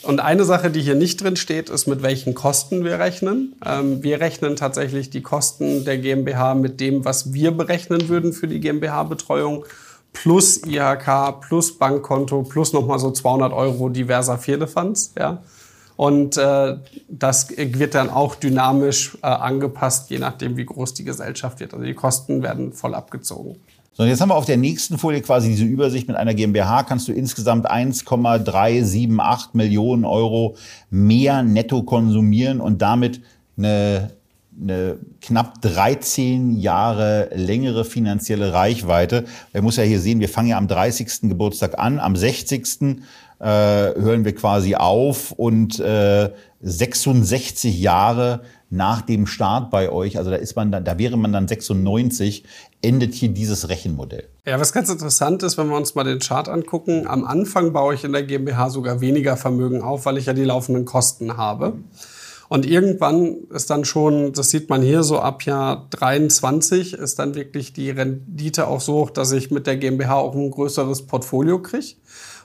Und eine Sache, die hier nicht drin steht, ist, mit welchen Kosten wir rechnen. Ähm, wir rechnen tatsächlich die Kosten der GmbH mit dem, was wir berechnen würden für die GmbH-Betreuung plus IHK, plus Bankkonto, plus nochmal so 200 Euro diverser Firlefanz. Ja. Und äh, das wird dann auch dynamisch äh, angepasst, je nachdem, wie groß die Gesellschaft wird. Also die Kosten werden voll abgezogen. So, und jetzt haben wir auf der nächsten Folie quasi diese Übersicht mit einer GmbH. Kannst du insgesamt 1,378 Millionen Euro mehr netto konsumieren und damit eine, eine knapp 13 Jahre längere finanzielle Reichweite. Er muss ja hier sehen, wir fangen ja am 30. Geburtstag an, am 60 äh, hören wir quasi auf und äh, 66 Jahre nach dem Start bei euch, also da ist man dann, da wäre man dann 96, endet hier dieses Rechenmodell. Ja, was ganz interessant ist, wenn wir uns mal den Chart angucken, am Anfang baue ich in der GmbH sogar weniger Vermögen auf, weil ich ja die laufenden Kosten habe. Und irgendwann ist dann schon, das sieht man hier so ab Jahr 23, ist dann wirklich die Rendite auch so hoch, dass ich mit der GmbH auch ein größeres Portfolio kriege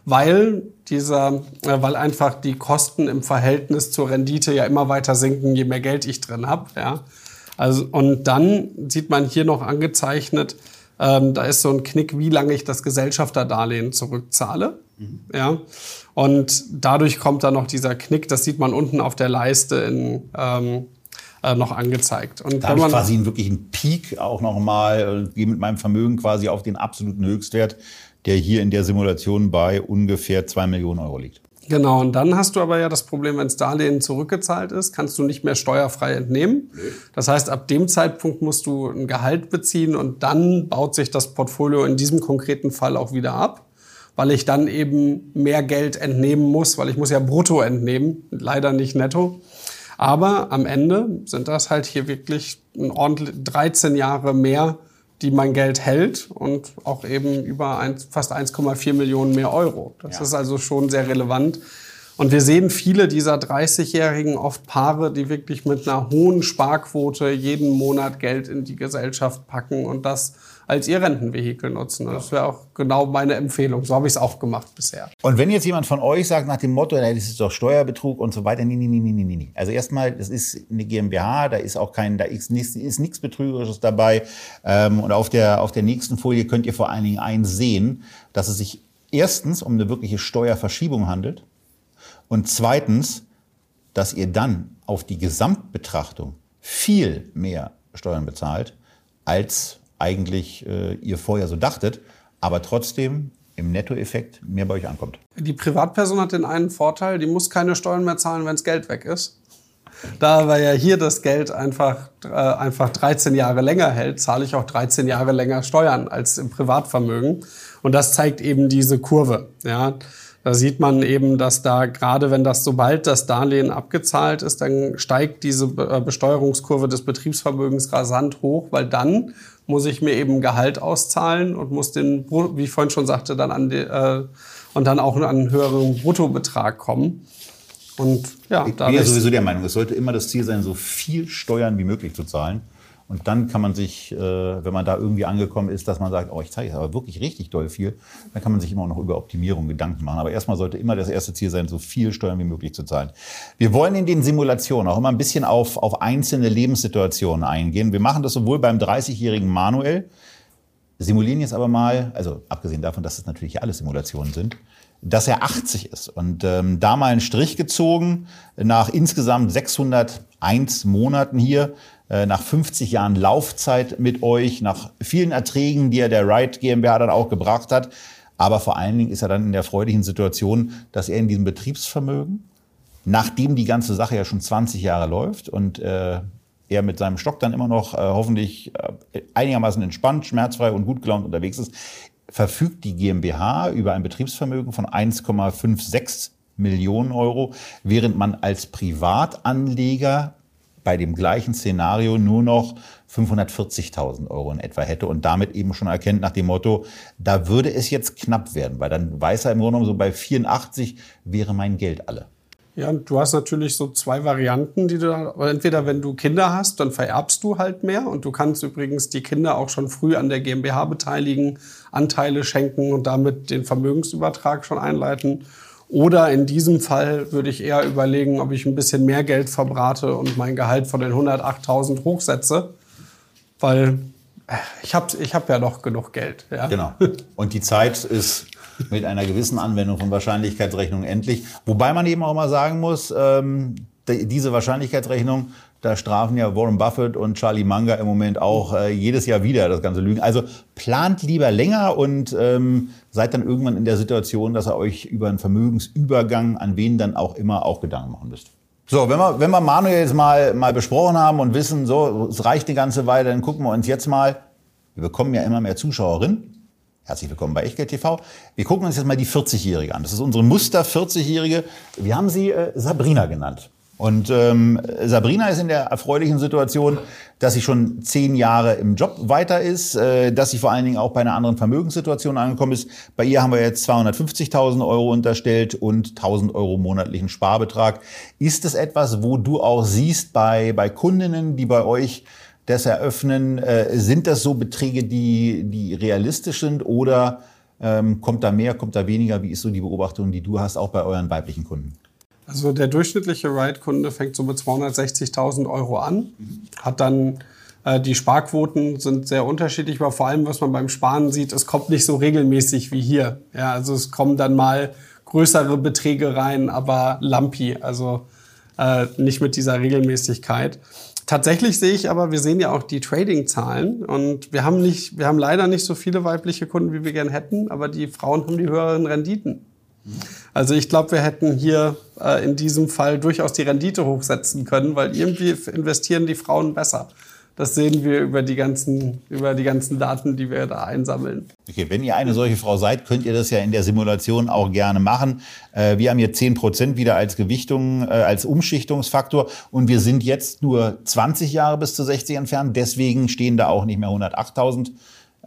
weil dieser, äh, weil einfach die Kosten im Verhältnis zur Rendite ja immer weiter sinken, je mehr Geld ich drin habe. Ja. Also, und dann sieht man hier noch angezeichnet, ähm, da ist so ein Knick, wie lange ich das Gesellschafterdarlehen zurückzahle. Mhm. Ja. Und dadurch kommt dann noch dieser Knick, das sieht man unten auf der Leiste in, ähm, äh, noch angezeigt. Und da habe ich quasi einen wirklichen Peak auch nochmal, gehe mit meinem Vermögen quasi auf den absoluten Höchstwert der hier in der Simulation bei ungefähr zwei Millionen Euro liegt. Genau, und dann hast du aber ja das Problem, wenn das Darlehen zurückgezahlt ist, kannst du nicht mehr steuerfrei entnehmen. Das heißt, ab dem Zeitpunkt musst du ein Gehalt beziehen und dann baut sich das Portfolio in diesem konkreten Fall auch wieder ab, weil ich dann eben mehr Geld entnehmen muss, weil ich muss ja brutto entnehmen, leider nicht netto. Aber am Ende sind das halt hier wirklich ein ordentlich 13 Jahre mehr die mein Geld hält und auch eben über ein, fast 1,4 Millionen mehr Euro. Das ja. ist also schon sehr relevant. Und wir sehen viele dieser 30-Jährigen, oft Paare, die wirklich mit einer hohen Sparquote jeden Monat Geld in die Gesellschaft packen und das als ihr Rentenvehikel nutzen. Das wäre auch genau meine Empfehlung. So habe ich es auch gemacht bisher. Und wenn jetzt jemand von euch sagt nach dem Motto, das ist doch Steuerbetrug und so weiter, nee, nee, nee, nee, nee, nee. Also erstmal, das ist eine GmbH, da ist auch kein, da ist nichts, Betrügerisches dabei. Ähm, und auf der, auf der nächsten Folie könnt ihr vor allen Dingen einsehen, dass es sich erstens um eine wirkliche Steuerverschiebung handelt und zweitens, dass ihr dann auf die Gesamtbetrachtung viel mehr Steuern bezahlt, als eigentlich äh, ihr vorher so dachtet, aber trotzdem im Nettoeffekt mehr bei euch ankommt. Die Privatperson hat den einen Vorteil, die muss keine Steuern mehr zahlen, wenn das Geld weg ist. Da aber ja hier das Geld einfach, äh, einfach 13 Jahre länger hält, zahle ich auch 13 Jahre länger Steuern als im Privatvermögen. Und das zeigt eben diese Kurve. Ja. Da sieht man eben, dass da gerade wenn das sobald das Darlehen abgezahlt ist, dann steigt diese äh, Besteuerungskurve des Betriebsvermögens rasant hoch, weil dann muss ich mir eben Gehalt auszahlen und muss den, wie ich vorhin schon sagte, dann an die, äh, und dann auch an einen höheren Bruttobetrag kommen. Und ja, ich bin ja sowieso der Meinung, es sollte immer das Ziel sein, so viel Steuern wie möglich zu zahlen. Und dann kann man sich, äh, wenn man da irgendwie angekommen ist, dass man sagt, oh, ich zeige jetzt aber wirklich richtig doll viel, dann kann man sich immer noch über Optimierung Gedanken machen. Aber erstmal sollte immer das erste Ziel sein, so viel Steuern wie möglich zu zahlen. Wir wollen in den Simulationen auch immer ein bisschen auf, auf einzelne Lebenssituationen eingehen. Wir machen das sowohl beim 30-jährigen Manuel, simulieren jetzt aber mal, also abgesehen davon, dass es natürlich alles Simulationen sind, dass er 80 ist. Und ähm, da mal einen Strich gezogen, nach insgesamt 601 Monaten hier, nach 50 Jahren Laufzeit mit euch, nach vielen Erträgen, die er der Wright GmbH dann auch gebracht hat. Aber vor allen Dingen ist er dann in der freudigen Situation, dass er in diesem Betriebsvermögen, nachdem die ganze Sache ja schon 20 Jahre läuft und äh, er mit seinem Stock dann immer noch äh, hoffentlich äh, einigermaßen entspannt, schmerzfrei und gut gelaunt unterwegs ist, verfügt die GmbH über ein Betriebsvermögen von 1,56 Millionen Euro, während man als Privatanleger bei dem gleichen Szenario nur noch 540.000 Euro in etwa hätte und damit eben schon erkennt nach dem Motto, da würde es jetzt knapp werden, weil dann weiß er im Grunde genommen so bei 84 wäre mein Geld alle. Ja, du hast natürlich so zwei Varianten, die du entweder wenn du Kinder hast, dann vererbst du halt mehr und du kannst übrigens die Kinder auch schon früh an der GmbH beteiligen, Anteile schenken und damit den Vermögensübertrag schon einleiten. Oder in diesem Fall würde ich eher überlegen, ob ich ein bisschen mehr Geld verbrate und mein Gehalt von den 108.000 hochsetze, weil äh, ich habe ich hab ja noch genug Geld. Ja? Genau. Und die Zeit ist mit einer gewissen Anwendung von Wahrscheinlichkeitsrechnung endlich. Wobei man eben auch mal sagen muss, ähm, diese Wahrscheinlichkeitsrechnung da strafen ja Warren Buffett und Charlie Munger im Moment auch äh, jedes Jahr wieder das ganze Lügen. Also plant lieber länger und ähm, seid dann irgendwann in der Situation, dass ihr euch über einen Vermögensübergang an wen dann auch immer auch Gedanken machen müsst. So, wenn wir, wenn wir Manuel jetzt mal, mal besprochen haben und wissen, so, es reicht eine ganze Weile, dann gucken wir uns jetzt mal, wir bekommen ja immer mehr Zuschauerinnen. Herzlich willkommen bei Echtgeld TV. Wir gucken uns jetzt mal die 40-Jährige an. Das ist unsere Muster 40-Jährige. Wir haben sie äh, Sabrina genannt. Und ähm, Sabrina ist in der erfreulichen Situation, dass sie schon zehn Jahre im Job weiter ist, äh, dass sie vor allen Dingen auch bei einer anderen Vermögenssituation angekommen ist. Bei ihr haben wir jetzt 250.000 Euro unterstellt und 1.000 Euro monatlichen Sparbetrag. Ist es etwas, wo du auch siehst bei, bei Kundinnen, die bei euch das eröffnen, äh, sind das so Beträge, die, die realistisch sind oder ähm, kommt da mehr, kommt da weniger? Wie ist so die Beobachtung, die du hast, auch bei euren weiblichen Kunden? Also der durchschnittliche Ride-Kunde fängt so mit 260.000 Euro an, hat dann äh, die Sparquoten sind sehr unterschiedlich, aber vor allem, was man beim Sparen sieht, es kommt nicht so regelmäßig wie hier. Ja, also es kommen dann mal größere Beträge rein, aber lumpy, also äh, nicht mit dieser Regelmäßigkeit. Tatsächlich sehe ich aber, wir sehen ja auch die Trading-Zahlen und wir haben nicht, wir haben leider nicht so viele weibliche Kunden, wie wir gern hätten, aber die Frauen haben die höheren Renditen. Also ich glaube, wir hätten hier äh, in diesem Fall durchaus die Rendite hochsetzen können, weil irgendwie investieren die Frauen besser. Das sehen wir über die ganzen, über die ganzen Daten, die wir da einsammeln. Okay, wenn ihr eine solche Frau seid, könnt ihr das ja in der Simulation auch gerne machen. Äh, wir haben hier 10 Prozent wieder als Gewichtung, äh, als Umschichtungsfaktor und wir sind jetzt nur 20 Jahre bis zu 60 entfernt. Deswegen stehen da auch nicht mehr 108.000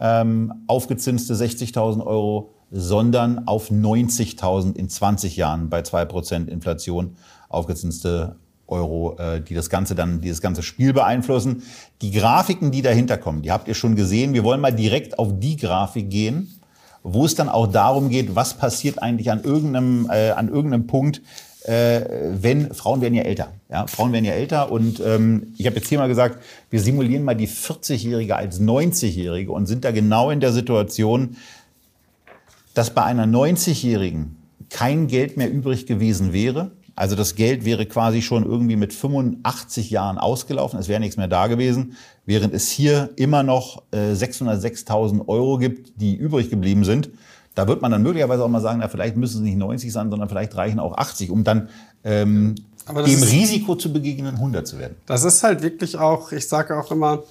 ähm, aufgezinste 60.000 Euro, sondern auf 90.000 in 20 Jahren bei 2 Prozent Inflation aufgezinste Euro, äh, die das Ganze dann, dieses ganze Spiel beeinflussen. Die Grafiken, die dahinter kommen, die habt ihr schon gesehen. Wir wollen mal direkt auf die Grafik gehen, wo es dann auch darum geht, was passiert eigentlich an irgendeinem, äh, an irgendeinem Punkt, äh, wenn Frauen werden ja älter. Ja, Frauen werden ja älter und ähm, ich habe jetzt hier mal gesagt, wir simulieren mal die 40-Jährige als 90-Jährige und sind da genau in der Situation, dass bei einer 90-Jährigen kein Geld mehr übrig gewesen wäre also das Geld wäre quasi schon irgendwie mit 85 Jahren ausgelaufen, es wäre nichts mehr da gewesen, während es hier immer noch äh, 606.000 Euro gibt, die übrig geblieben sind. Da wird man dann möglicherweise auch mal sagen, na, vielleicht müssen es nicht 90 sein, sondern vielleicht reichen auch 80, um dann ähm, dem ist, Risiko zu begegnen, 100 zu werden. Das ist halt wirklich auch, ich sage auch immer,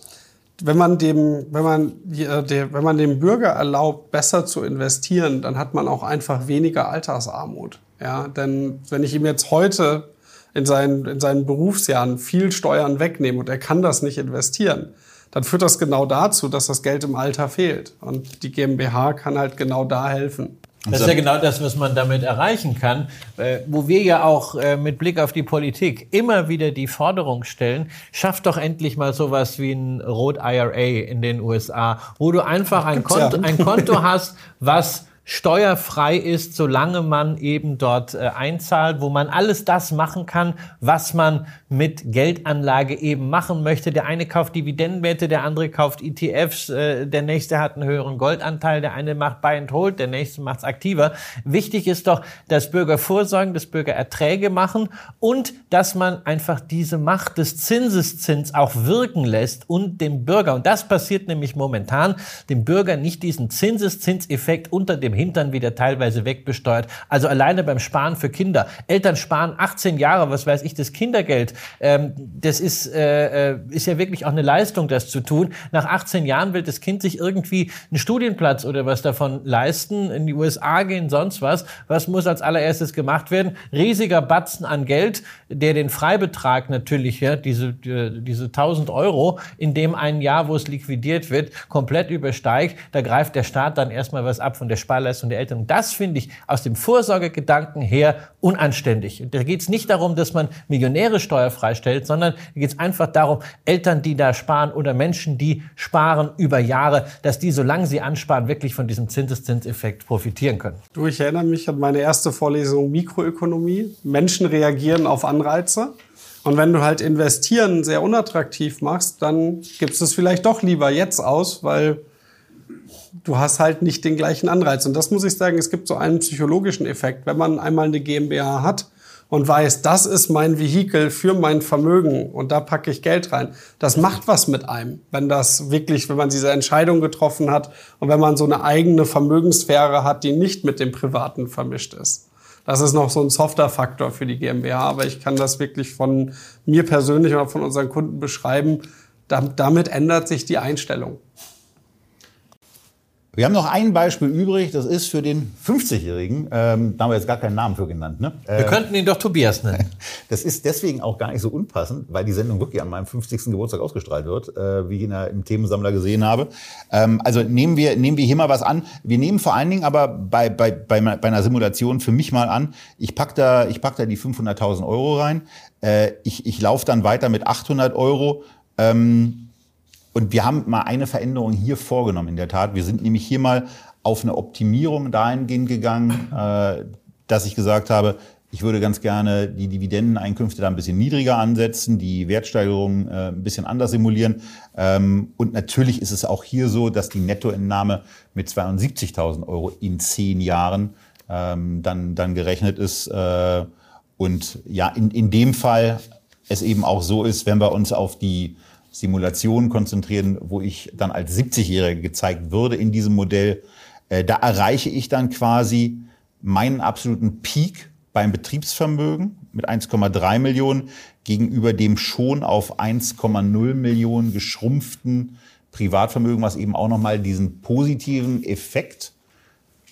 wenn man dem, wenn man, äh, wenn man dem Bürger erlaubt, besser zu investieren, dann hat man auch einfach weniger Altersarmut. Ja, denn wenn ich ihm jetzt heute in seinen, in seinen Berufsjahren viel Steuern wegnehme und er kann das nicht investieren, dann führt das genau dazu, dass das Geld im Alter fehlt. Und die GmbH kann halt genau da helfen. Das ist ja genau das, was man damit erreichen kann, äh, wo wir ja auch äh, mit Blick auf die Politik immer wieder die Forderung stellen, schafft doch endlich mal sowas wie ein Rot IRA in den USA, wo du einfach ein Konto, ein Konto <laughs> hast, was steuerfrei ist, solange man eben dort äh, einzahlt, wo man alles das machen kann, was man mit Geldanlage eben machen möchte. Der eine kauft Dividendenwerte, der andere kauft ETFs, äh, der nächste hat einen höheren Goldanteil, der eine macht Buy and Hold, der nächste macht's aktiver. Wichtig ist doch, dass Bürger vorsorgen, dass Bürger Erträge machen und dass man einfach diese Macht des Zinseszins auch wirken lässt und dem Bürger, und das passiert nämlich momentan, dem Bürger nicht diesen Zinseszinseffekt unter dem Hintern wieder teilweise wegbesteuert. Also alleine beim Sparen für Kinder. Eltern sparen 18 Jahre, was weiß ich, das Kindergeld. Ähm, das ist, äh, äh, ist ja wirklich auch eine Leistung, das zu tun. Nach 18 Jahren will das Kind sich irgendwie einen Studienplatz oder was davon leisten, in die USA gehen, sonst was. Was muss als allererstes gemacht werden? Riesiger Batzen an Geld, der den Freibetrag natürlich, ja, diese, diese 1000 Euro, in dem ein Jahr, wo es liquidiert wird, komplett übersteigt. Da greift der Staat dann erstmal was ab von der Sparleistung Gewährleistung der Eltern. Das finde ich aus dem Vorsorgegedanken her unanständig. Da geht es nicht darum, dass man Millionäre steuerfrei stellt, sondern da geht es einfach darum, Eltern, die da sparen oder Menschen, die sparen über Jahre, dass die, solange sie ansparen, wirklich von diesem Zinseszinseffekt profitieren können. Du, ich erinnere mich an meine erste Vorlesung Mikroökonomie. Menschen reagieren auf Anreize. Und wenn du halt investieren sehr unattraktiv machst, dann gibst du es vielleicht doch lieber jetzt aus, weil du hast halt nicht den gleichen Anreiz. Und das muss ich sagen, es gibt so einen psychologischen Effekt. Wenn man einmal eine GmbH hat und weiß, das ist mein Vehikel für mein Vermögen und da packe ich Geld rein, das macht was mit einem. Wenn das wirklich, wenn man diese Entscheidung getroffen hat und wenn man so eine eigene Vermögenssphäre hat, die nicht mit dem Privaten vermischt ist. Das ist noch so ein softer Faktor für die GmbH, aber ich kann das wirklich von mir persönlich oder von unseren Kunden beschreiben. Damit ändert sich die Einstellung. Wir haben noch ein Beispiel übrig, das ist für den 50-Jährigen. Ähm, da haben wir jetzt gar keinen Namen für genannt. Ne? Wir äh, könnten ihn doch Tobias nennen. <laughs> Das ist deswegen auch gar nicht so unpassend, weil die Sendung wirklich an meinem 50. Geburtstag ausgestrahlt wird, äh, wie ich ihn ja im Themensammler gesehen habe. Ähm, also nehmen wir, nehmen wir hier mal was an. Wir nehmen vor allen Dingen aber bei, bei, bei, bei einer Simulation für mich mal an, ich pack da, ich pack da die 500.000 Euro rein. Äh, ich ich laufe dann weiter mit 800 Euro. Ähm, und wir haben mal eine Veränderung hier vorgenommen, in der Tat. Wir sind nämlich hier mal auf eine Optimierung dahingehend gegangen, äh, dass ich gesagt habe, ich würde ganz gerne die Dividendeneinkünfte da ein bisschen niedriger ansetzen, die Wertsteigerung äh, ein bisschen anders simulieren. Ähm, und natürlich ist es auch hier so, dass die Nettoentnahme mit 72.000 Euro in zehn Jahren ähm, dann, dann gerechnet ist. Äh, und ja, in, in dem Fall es eben auch so ist, wenn wir uns auf die Simulationen konzentrieren, wo ich dann als 70-Jähriger gezeigt würde in diesem Modell. Äh, da erreiche ich dann quasi meinen absoluten Peak beim Betriebsvermögen mit 1,3 Millionen gegenüber dem schon auf 1,0 Millionen geschrumpften Privatvermögen, was eben auch nochmal diesen positiven Effekt,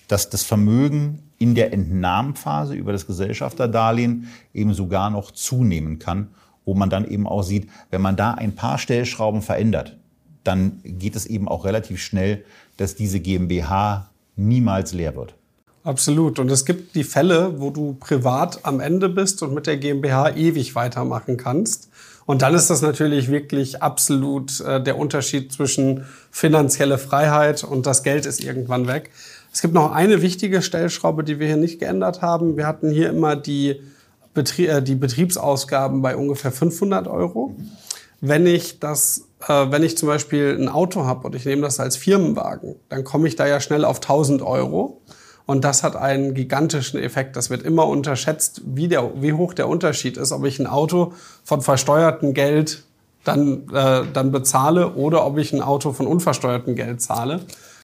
dass das Vermögen in der Entnahmphase über das Gesellschafterdarlehen eben sogar noch zunehmen kann, wo man dann eben auch sieht, wenn man da ein paar Stellschrauben verändert, dann geht es eben auch relativ schnell, dass diese GmbH niemals leer wird. Absolut. Und es gibt die Fälle, wo du privat am Ende bist und mit der GmbH ewig weitermachen kannst. Und dann ist das natürlich wirklich absolut äh, der Unterschied zwischen finanzielle Freiheit und das Geld ist irgendwann weg. Es gibt noch eine wichtige Stellschraube, die wir hier nicht geändert haben. Wir hatten hier immer die, Betrie äh, die Betriebsausgaben bei ungefähr 500 Euro. Wenn ich das, äh, wenn ich zum Beispiel ein Auto habe und ich nehme das als Firmenwagen, dann komme ich da ja schnell auf 1000 Euro. Und das hat einen gigantischen Effekt. Das wird immer unterschätzt, wie, der, wie hoch der Unterschied ist, ob ich ein Auto von versteuertem Geld dann, äh, dann bezahle oder ob ich ein Auto von unversteuertem Geld zahle.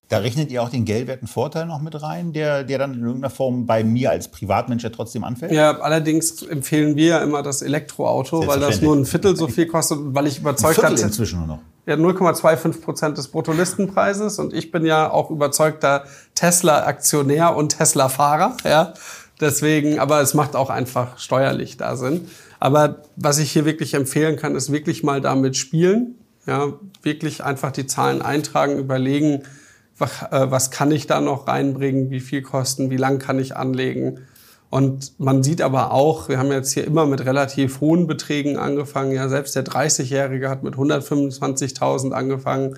Da rechnet ihr auch den geldwerten Vorteil noch mit rein, der, der dann in irgendeiner Form bei mir als Privatmensch ja trotzdem anfällt? Ja, allerdings empfehlen wir ja immer das Elektroauto, weil das nur ein Viertel so viel kostet, weil ich überzeugt bin. inzwischen nur noch. Ja, 0,25 Prozent des Bruttolistenpreises und ich bin ja auch überzeugter Tesla-Aktionär und Tesla-Fahrer. Ja, deswegen, aber es macht auch einfach steuerlich da Sinn. Aber was ich hier wirklich empfehlen kann, ist wirklich mal damit spielen. Ja, wirklich einfach die Zahlen eintragen, überlegen, was, äh, was kann ich da noch reinbringen, wie viel kosten, wie lang kann ich anlegen und man sieht aber auch, wir haben jetzt hier immer mit relativ hohen Beträgen angefangen. Ja, selbst der 30-Jährige hat mit 125.000 angefangen.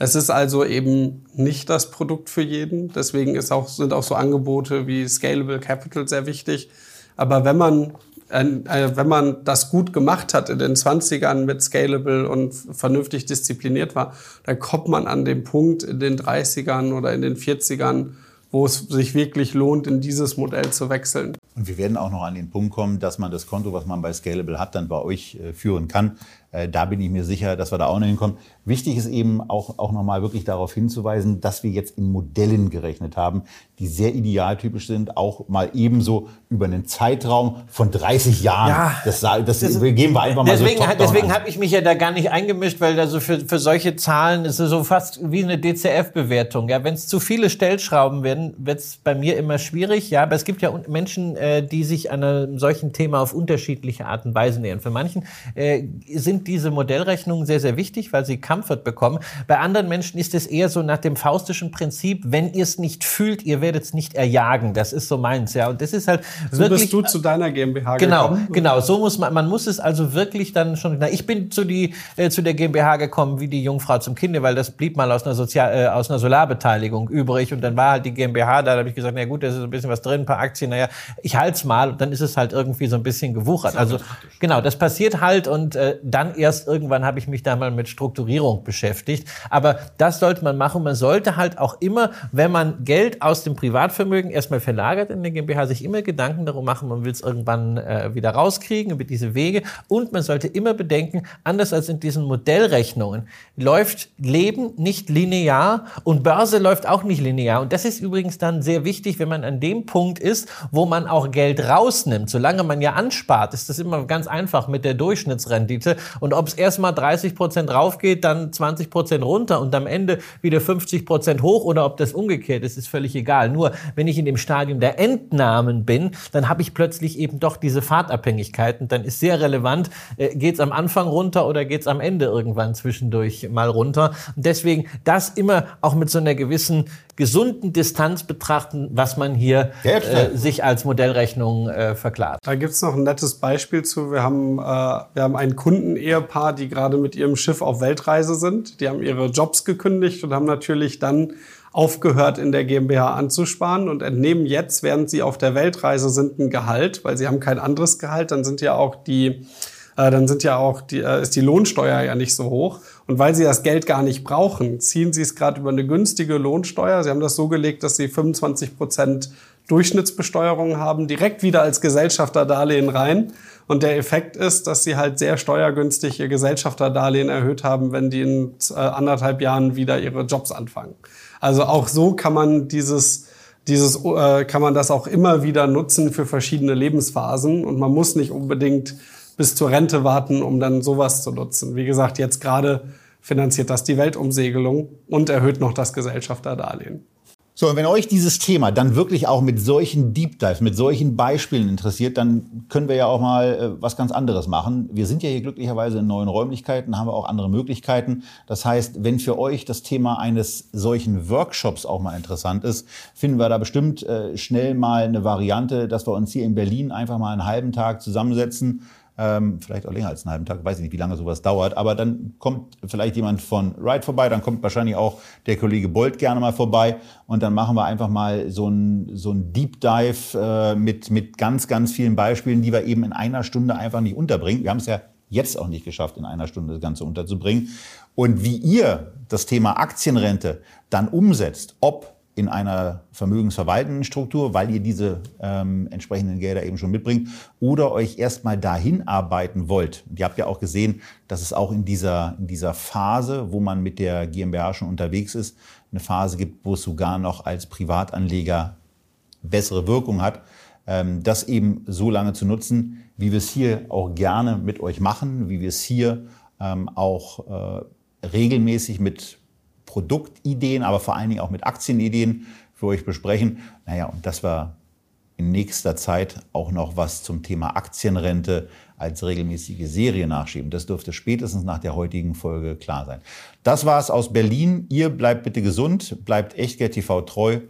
Es ist also eben nicht das Produkt für jeden. Deswegen auch, sind auch so Angebote wie Scalable Capital sehr wichtig. Aber wenn man, wenn man das gut gemacht hat in den 20ern mit Scalable und vernünftig diszipliniert war, dann kommt man an den Punkt in den 30ern oder in den 40ern, wo es sich wirklich lohnt, in dieses Modell zu wechseln. Und wir werden auch noch an den Punkt kommen, dass man das Konto, was man bei Scalable hat, dann bei euch äh, führen kann. Äh, da bin ich mir sicher, dass wir da auch noch hinkommen. Wichtig ist eben auch, auch nochmal wirklich darauf hinzuweisen, dass wir jetzt in Modellen gerechnet haben, die sehr idealtypisch sind, auch mal ebenso über einen Zeitraum von 30 Jahren. Ja, das, das, das geben wir einfach mal deswegen, so Deswegen habe ich mich ja da gar nicht eingemischt, weil also für, für solche Zahlen ist es so fast wie eine DCF-Bewertung. Ja, wenn es zu viele Stellschrauben werden, wird es bei mir immer schwierig. Ja, aber es gibt ja Menschen, äh, die sich an einem solchen Thema auf unterschiedliche Art und Weise nähern. Für manchen äh, sind diese Modellrechnungen sehr, sehr wichtig, weil sie Comfort bekommen. Bei anderen Menschen ist es eher so nach dem faustischen Prinzip, wenn ihr es nicht fühlt, ihr werdet es nicht erjagen. Das ist so meins, ja. Und das ist halt so wirklich. bist du zu deiner GmbH genau, gekommen? Genau, genau. So muss man, man muss es also wirklich dann schon, na, ich bin zu die, äh, zu der GmbH gekommen wie die Jungfrau zum Kinde, weil das blieb mal aus einer Sozial, äh, aus einer Solarbeteiligung übrig und dann war halt die GmbH da, da habe ich gesagt, na gut, da ist ein bisschen was drin, ein paar Aktien, naja, ich halte es mal und dann ist es halt irgendwie so ein bisschen gewuchert. Also genau, das passiert halt und äh, dann erst irgendwann habe ich mich da mal mit Strukturierung beschäftigt. Aber das sollte man machen. Man sollte halt auch immer, wenn man Geld aus dem Privatvermögen erstmal verlagert in der GmbH, sich immer Gedanken darum machen, man will es irgendwann äh, wieder rauskriegen über diese Wege. Und man sollte immer bedenken, anders als in diesen Modellrechnungen, läuft Leben nicht linear und Börse läuft auch nicht linear. Und das ist übrigens dann sehr wichtig, wenn man an dem Punkt ist, wo man auch Geld rausnimmt. Solange man ja anspart, ist das immer ganz einfach mit der Durchschnittsrendite. Und ob es erstmal 30 Prozent raufgeht, dann 20 Prozent runter und am Ende wieder 50 Prozent hoch oder ob das umgekehrt ist, ist völlig egal. Nur wenn ich in dem Stadium der Entnahmen bin, dann habe ich plötzlich eben doch diese Fahrtabhängigkeiten. Dann ist sehr relevant, äh, geht es am Anfang runter oder geht es am Ende irgendwann zwischendurch mal runter. Und deswegen das immer auch mit so einer gewissen gesunden Distanz betrachten, was man hier äh, sich als Modellrechnung äh, verklagt. Da gibt's noch ein nettes Beispiel zu. Wir haben, äh, wir haben ein Kundenehepaar, die gerade mit ihrem Schiff auf Weltreise sind. Die haben ihre Jobs gekündigt und haben natürlich dann aufgehört, in der GmbH anzusparen und entnehmen jetzt, während sie auf der Weltreise sind, ein Gehalt, weil sie haben kein anderes Gehalt. Dann sind ja auch die äh, dann sind ja auch die, äh, ist die Lohnsteuer ja nicht so hoch. Und weil sie das Geld gar nicht brauchen, ziehen sie es gerade über eine günstige Lohnsteuer. Sie haben das so gelegt, dass sie 25 Prozent Durchschnittsbesteuerung haben, direkt wieder als Gesellschafterdarlehen rein. Und der Effekt ist, dass sie halt sehr steuergünstig ihr Gesellschafterdarlehen erhöht haben, wenn die in äh, anderthalb Jahren wieder ihre Jobs anfangen. Also auch so kann man dieses dieses äh, kann man das auch immer wieder nutzen für verschiedene Lebensphasen und man muss nicht unbedingt bis zur Rente warten, um dann sowas zu nutzen. Wie gesagt, jetzt gerade finanziert das die Weltumsegelung und erhöht noch das Gesellschafterdarlehen. So, und wenn euch dieses Thema dann wirklich auch mit solchen Deep Dives, mit solchen Beispielen interessiert, dann können wir ja auch mal äh, was ganz anderes machen. Wir sind ja hier glücklicherweise in neuen Räumlichkeiten, haben wir auch andere Möglichkeiten. Das heißt, wenn für euch das Thema eines solchen Workshops auch mal interessant ist, finden wir da bestimmt äh, schnell mal eine Variante, dass wir uns hier in Berlin einfach mal einen halben Tag zusammensetzen ähm, vielleicht auch länger als einen halben Tag, weiß ich nicht, wie lange sowas dauert, aber dann kommt vielleicht jemand von Ride vorbei, dann kommt wahrscheinlich auch der Kollege Bolt gerne mal vorbei und dann machen wir einfach mal so ein, so ein Deep Dive äh, mit, mit ganz, ganz vielen Beispielen, die wir eben in einer Stunde einfach nicht unterbringen. Wir haben es ja jetzt auch nicht geschafft, in einer Stunde das Ganze unterzubringen. Und wie ihr das Thema Aktienrente dann umsetzt, ob in einer vermögensverwaltenden Struktur, weil ihr diese ähm, entsprechenden Gelder eben schon mitbringt, oder euch erstmal dahin arbeiten wollt. Und ihr habt ja auch gesehen, dass es auch in dieser, in dieser Phase, wo man mit der GmbH schon unterwegs ist, eine Phase gibt, wo es sogar noch als Privatanleger bessere Wirkung hat, ähm, das eben so lange zu nutzen, wie wir es hier auch gerne mit euch machen, wie wir es hier ähm, auch äh, regelmäßig mit Produktideen, aber vor allen Dingen auch mit Aktienideen für euch besprechen. Naja, und das war in nächster Zeit auch noch was zum Thema Aktienrente als regelmäßige Serie nachschieben. Das dürfte spätestens nach der heutigen Folge klar sein. Das war es aus Berlin. Ihr bleibt bitte gesund, bleibt Echtgeld TV treu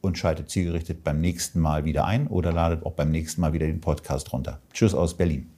und schaltet zielgerichtet beim nächsten Mal wieder ein oder ladet auch beim nächsten Mal wieder den Podcast runter. Tschüss aus Berlin.